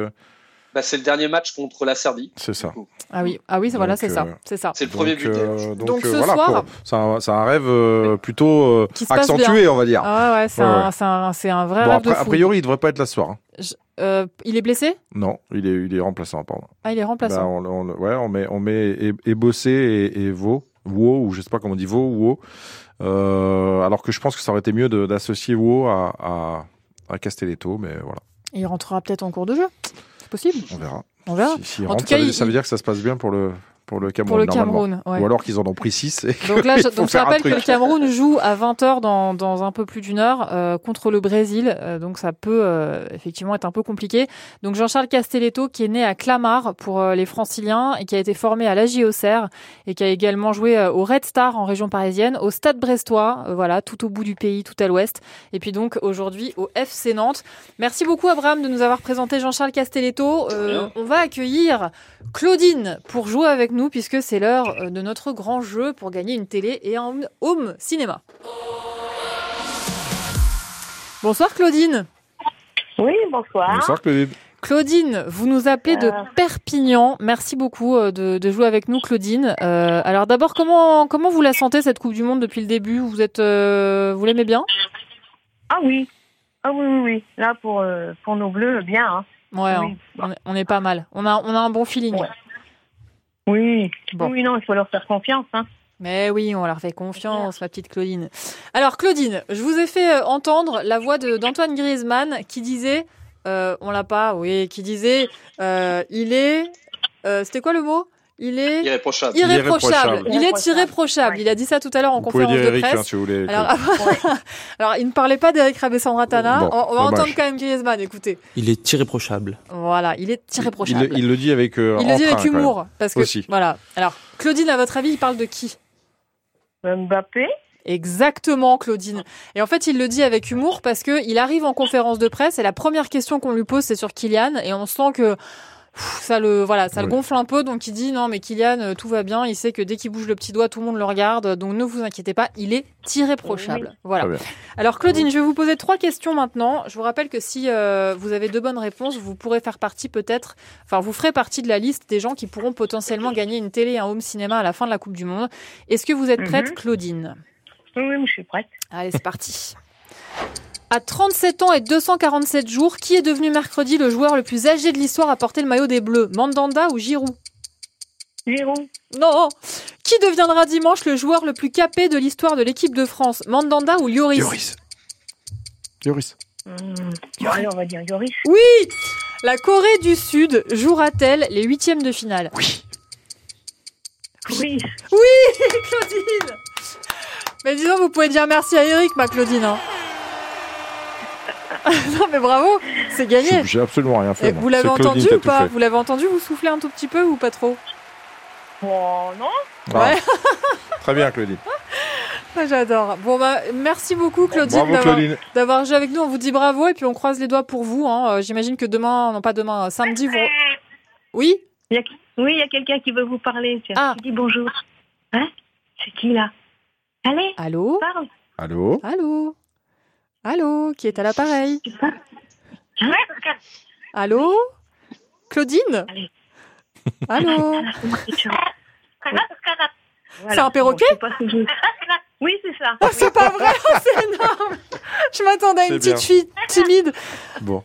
K: Bah, c'est le dernier match contre la Serbie.
E: c'est ça.
B: Ah oui, ah oui, voilà,
E: Donc,
B: c'est ça,
E: euh,
B: c'est ça.
K: C'est le premier
E: Donc,
K: but.
E: euh, donc,
B: Donc
E: euh,
B: ce
E: voilà,
B: soir-
E: c'est un, un rêve euh, plutôt euh, accentué, on va dire.
B: Ah ouais, c'est
E: Ouais,
B: un,
E: ouais.
B: c'est un, c'est un vrai
E: Bon,
B: rêve
E: après,
B: de
E: a priori, il devrait pas être là ce soir. hein.
B: Je- euh, il est blessé?
E: Non, il est, il est remplaçant, pardon.
B: Ah, il est
E: Bah,
B: remplaçant.
E: on, on- ouais, on met, on met et, et Bossé et, et Vaux, ou je sais pas comment on dit Vaux. Euh, alors que je pense que ça aurait été mieux de- d'associer Wo à, à, à Castelletto, mais voilà,
B: Il rentrera peut-être en cours de jeu. Possible.
E: on verra.
B: On verra.
E: Si,
B: En
E: rentre,
B: tout cas,
E: ça, veut,
B: il-
E: ça veut dire que ça se passe bien pour le, pour le Cameroun.
B: Pour le
E: normalement.
B: Cameroun, ouais.
E: Ou alors qu'ils en ont pris 6.
B: Donc là, <laughs> je, donc je rappelle que le Cameroun joue à 20h dans, dans un peu plus d'une heure euh, contre le Brésil. Euh, donc ça peut euh, effectivement être un peu compliqué. Donc Jean-Charles Castelletto, qui est né à Clamart pour euh, les franciliens et qui a été formé à l'AJ Auxerre et qui a également joué euh, au Red Star en région parisienne, au Stade Brestois, euh, voilà, tout au bout du pays, tout à l'ouest. Et puis donc aujourd'hui au FC Nantes. Merci beaucoup Abraham de nous avoir présenté Jean-Charles Castelletto. Euh, on va accueillir Claudine pour jouer avec nous puisque c'est l'heure euh, de notre grand jeu pour gagner une télé et un home cinéma. Bonsoir Claudine.
N: Oui, bonsoir.
E: Bonsoir Claudine.
B: Claudine, vous nous appelez de
N: Euh.
B: Perpignan. Merci beaucoup euh, de, de jouer avec nous, Claudine. Euh, alors d'abord, comment comment vous la sentez cette Coupe du Monde depuis le début? Vous êtes, euh, vous l'aimez bien?
N: Ah oui. Ah oui, oui, oui. Là, pour, euh, pour nos bleus, bien. Hein.
B: Ouais,
N: Oui.
B: hein, on, est, on est pas mal. On a on a un bon feeling.
N: Oui.
B: Bon.
N: Oui, non, il faut leur faire confiance. Hein.
B: Mais oui, on leur fait confiance, ma petite Claudine. Alors Claudine, je vous ai fait euh, entendre la voix d'Antoine Griezmann qui disait, euh, on l'a pas, oui, qui disait, euh, il est, euh, c'était quoi le mot? Il est
K: Irréprochable.
B: irréprochable. Il est
N: Irréprochable.
B: Il a dit ça tout à l'heure en
E: Vous pouvez
B: conférence
E: dire
B: de
E: Eric hein,
B: presse.
E: si vous voulez.
B: Alors, <laughs> alors, il ne parlait pas d'Eric Rabessandratana.
E: Bon,
B: on, on va entendre quand même Griezmann, écoutez.
J: Il est irréprochable.
B: Voilà, il est
E: il,
B: irréprochable.
E: il le dit avec euh,
B: Il le dit avec humour. Parce que,
E: Aussi.
B: voilà. Alors, Claudine, à votre avis, il parle de qui?
N: Mbappé?
B: Exactement, Claudine. Et en fait, il le dit avec humour parce que il arrive en conférence de presse et la première question qu'on lui pose, c'est sur Kylian et on sent que ça le voilà, ça le gonfle un peu. Donc il dit non, mais Kylian, euh, tout va bien. Il sait que dès qu'il bouge le petit doigt, tout le monde le regarde. Donc ne vous inquiétez pas, il est irréprochable. Voilà. Alors Claudine, je vais vous poser trois questions maintenant. Je vous rappelle que si euh, vous avez deux bonnes réponses, vous pourrez faire partie peut-être, enfin vous ferez partie de la liste des gens qui pourront potentiellement gagner une télé et un home cinéma à la fin de la Coupe du Monde. Est-ce que vous êtes prête,
N: Mhm.
B: Claudine?
N: Oui, oui, je suis prête.
B: Allez, c'est parti. <laughs> À 37 ans et 247 jours, qui est devenu mercredi le joueur le plus âgé de l'histoire à porter le maillot des Bleus Mandanda ou Giroud?
N: Giroud.
B: Non Qui deviendra dimanche le joueur le plus capé de l'histoire de l'équipe de France Mandanda ou Lloris?
E: Yoris. Yoris.
N: Hum, allez, on va dire Yoris.
B: Oui La Corée du Sud jouera-t-elle les huitièmes de finale?
E: Oui.
N: Oui.
B: Oui <laughs> Claudine Mais disons, vous pouvez dire merci à Eric, ma Claudine. hein. <laughs> non mais bravo, c'est gagné.
E: J'ai absolument rien fait.
B: Vous l'avez entendu ou pas. Vous l'avez entendu Vous soufflez un tout petit peu ou pas trop?
N: Oh non.
E: Ah,
B: Ouais. <laughs>
E: Très bien, Claudine. <laughs>
B: Ah, J'adore. Bon bah merci beaucoup Claudine d'avoir- joué avec nous. On vous dit bravo et puis on croise les doigts pour vous. hein. Euh, J'imagine que demain, non pas demain, euh, samedi vous. Oui?
N: Il y a- Oui, il y a quelqu'un qui veut vous parler. tiens.
B: Ah.
N: Qui dit bonjour. Hein? C'est qui là? Allez,
B: Allô?
N: parle.
E: Allô?
B: Allô? Allô Qui est à l'appareil? Allô? Claudine? Allô? <laughs> C'est un perroquet?
N: Oui, c'est ça.
B: Oh, C'est pas vrai, c'est énorme. Je m'attendais à une petite fille timide.
E: Bon.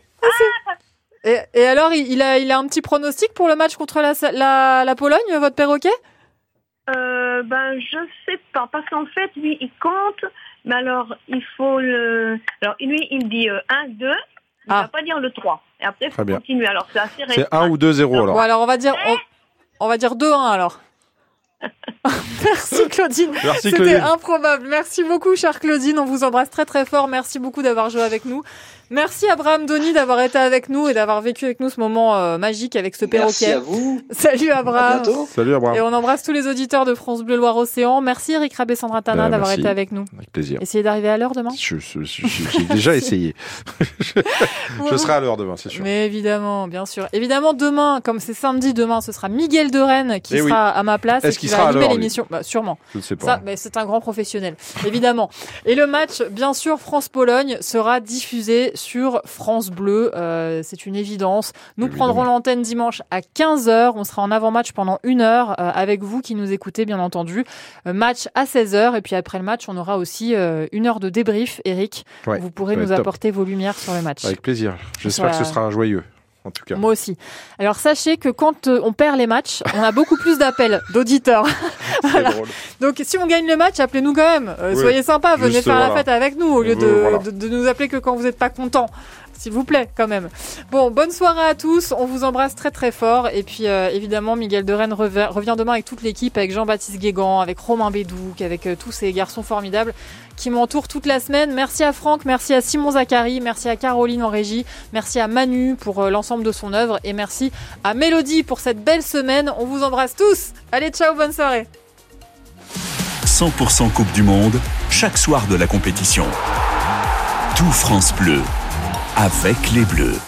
B: Et, et alors, il il a, il a un petit pronostic pour le match contre la, la, la Pologne, votre perroquet?
N: Euh, ben, je sais pas, parce qu'en fait, lui, il compte, mais alors, il faut le... Alors, lui, il dit 1, 2, il
B: Ah.
N: va pas dire le 3. Et après, il faut continuer. Alors, c'est assez
E: C'est 1 ou 2-0 alors.
B: Bon, alors on va dire, on, on va dire 2-1 alors. <laughs> Merci Claudine.
E: Merci,
B: C'était improbable. Merci beaucoup, chère Claudine. On vous embrasse très très fort. Merci beaucoup d'avoir joué avec nous. Merci Abraham Doni d'avoir été avec nous et d'avoir vécu avec nous ce moment euh, magique avec ce perroquet.
K: Merci à vous.
B: Salut Abraham.
K: À bientôt.
E: Salut Abraham.
B: Et on embrasse tous les auditeurs de France Bleu Loire Océan. Merci Eric Rabé Sandra Tana
E: Ben,
B: d'avoir
E: merci.
B: été avec nous.
E: Avec plaisir.
B: Essayez d'arriver à l'heure demain?
E: Je- je- je- J'ai déjà <laughs> essayé. <laughs> je serai à l'heure demain, c'est sûr.
B: Mais évidemment, bien sûr. Évidemment, demain, comme c'est samedi, demain, ce sera Miguel de Rennes qui
E: Eh oui.
B: sera à ma place et
E: Est-ce
B: qui
E: qu'il
B: va
E: sera à l'heure,
B: l'émission. Bah, sûrement.
E: Je ne sais pas.
B: Ça, bah, c'est un grand professionnel, <laughs> évidemment. Et le match, bien sûr, France-Pologne sera diffusé sur France Bleu. Euh, c'est une évidence. Nous
E: Évidemment.
B: prendrons l'antenne dimanche à 15h. On sera en avant-match pendant une heure euh, avec vous qui nous écoutez, bien entendu. Euh, match à 16h. Et puis après le match, on aura aussi une heure de débrief. Eric,
E: Ouais,
B: vous pourrez nous
E: top.
B: apporter vos lumières sur le match.
E: Avec plaisir. J'espère
B: Voilà.
E: que ce sera joyeux, en tout cas.
B: Moi aussi. Alors sachez que quand euh, on perd les matchs, on a beaucoup plus d'appels <laughs> d'auditeurs. <laughs> Voilà.
E: drôle.
B: Donc si on gagne le match, appelez-nous quand même. Euh,
E: Oui.
B: Soyez sympas, venez
E: Juste,
B: faire la fête avec nous au lieu
E: On
B: de,
E: voilà.
B: de, de nous appeler que quand vous n'êtes pas content. S'il vous plaît, quand même. Bon, bonne soirée à tous. On vous embrasse très très fort. Et puis euh, évidemment, Miguel de Rennes revient, demain avec toute l'équipe, avec Jean-Baptiste Guégan, avec Romain Bédouc, avec euh, tous ces garçons formidables qui m'entourent toute la semaine. Merci à Franck, merci à Simon Zachary, merci à Caroline en régie, merci à Manu pour euh, l'ensemble de son œuvre et merci à Mélodie pour cette belle semaine. On vous embrasse tous. Allez, ciao, bonne soirée.
A: 100% Coupe du Monde, chaque soir de la compétition. Tout France Bleu, avec les Bleus.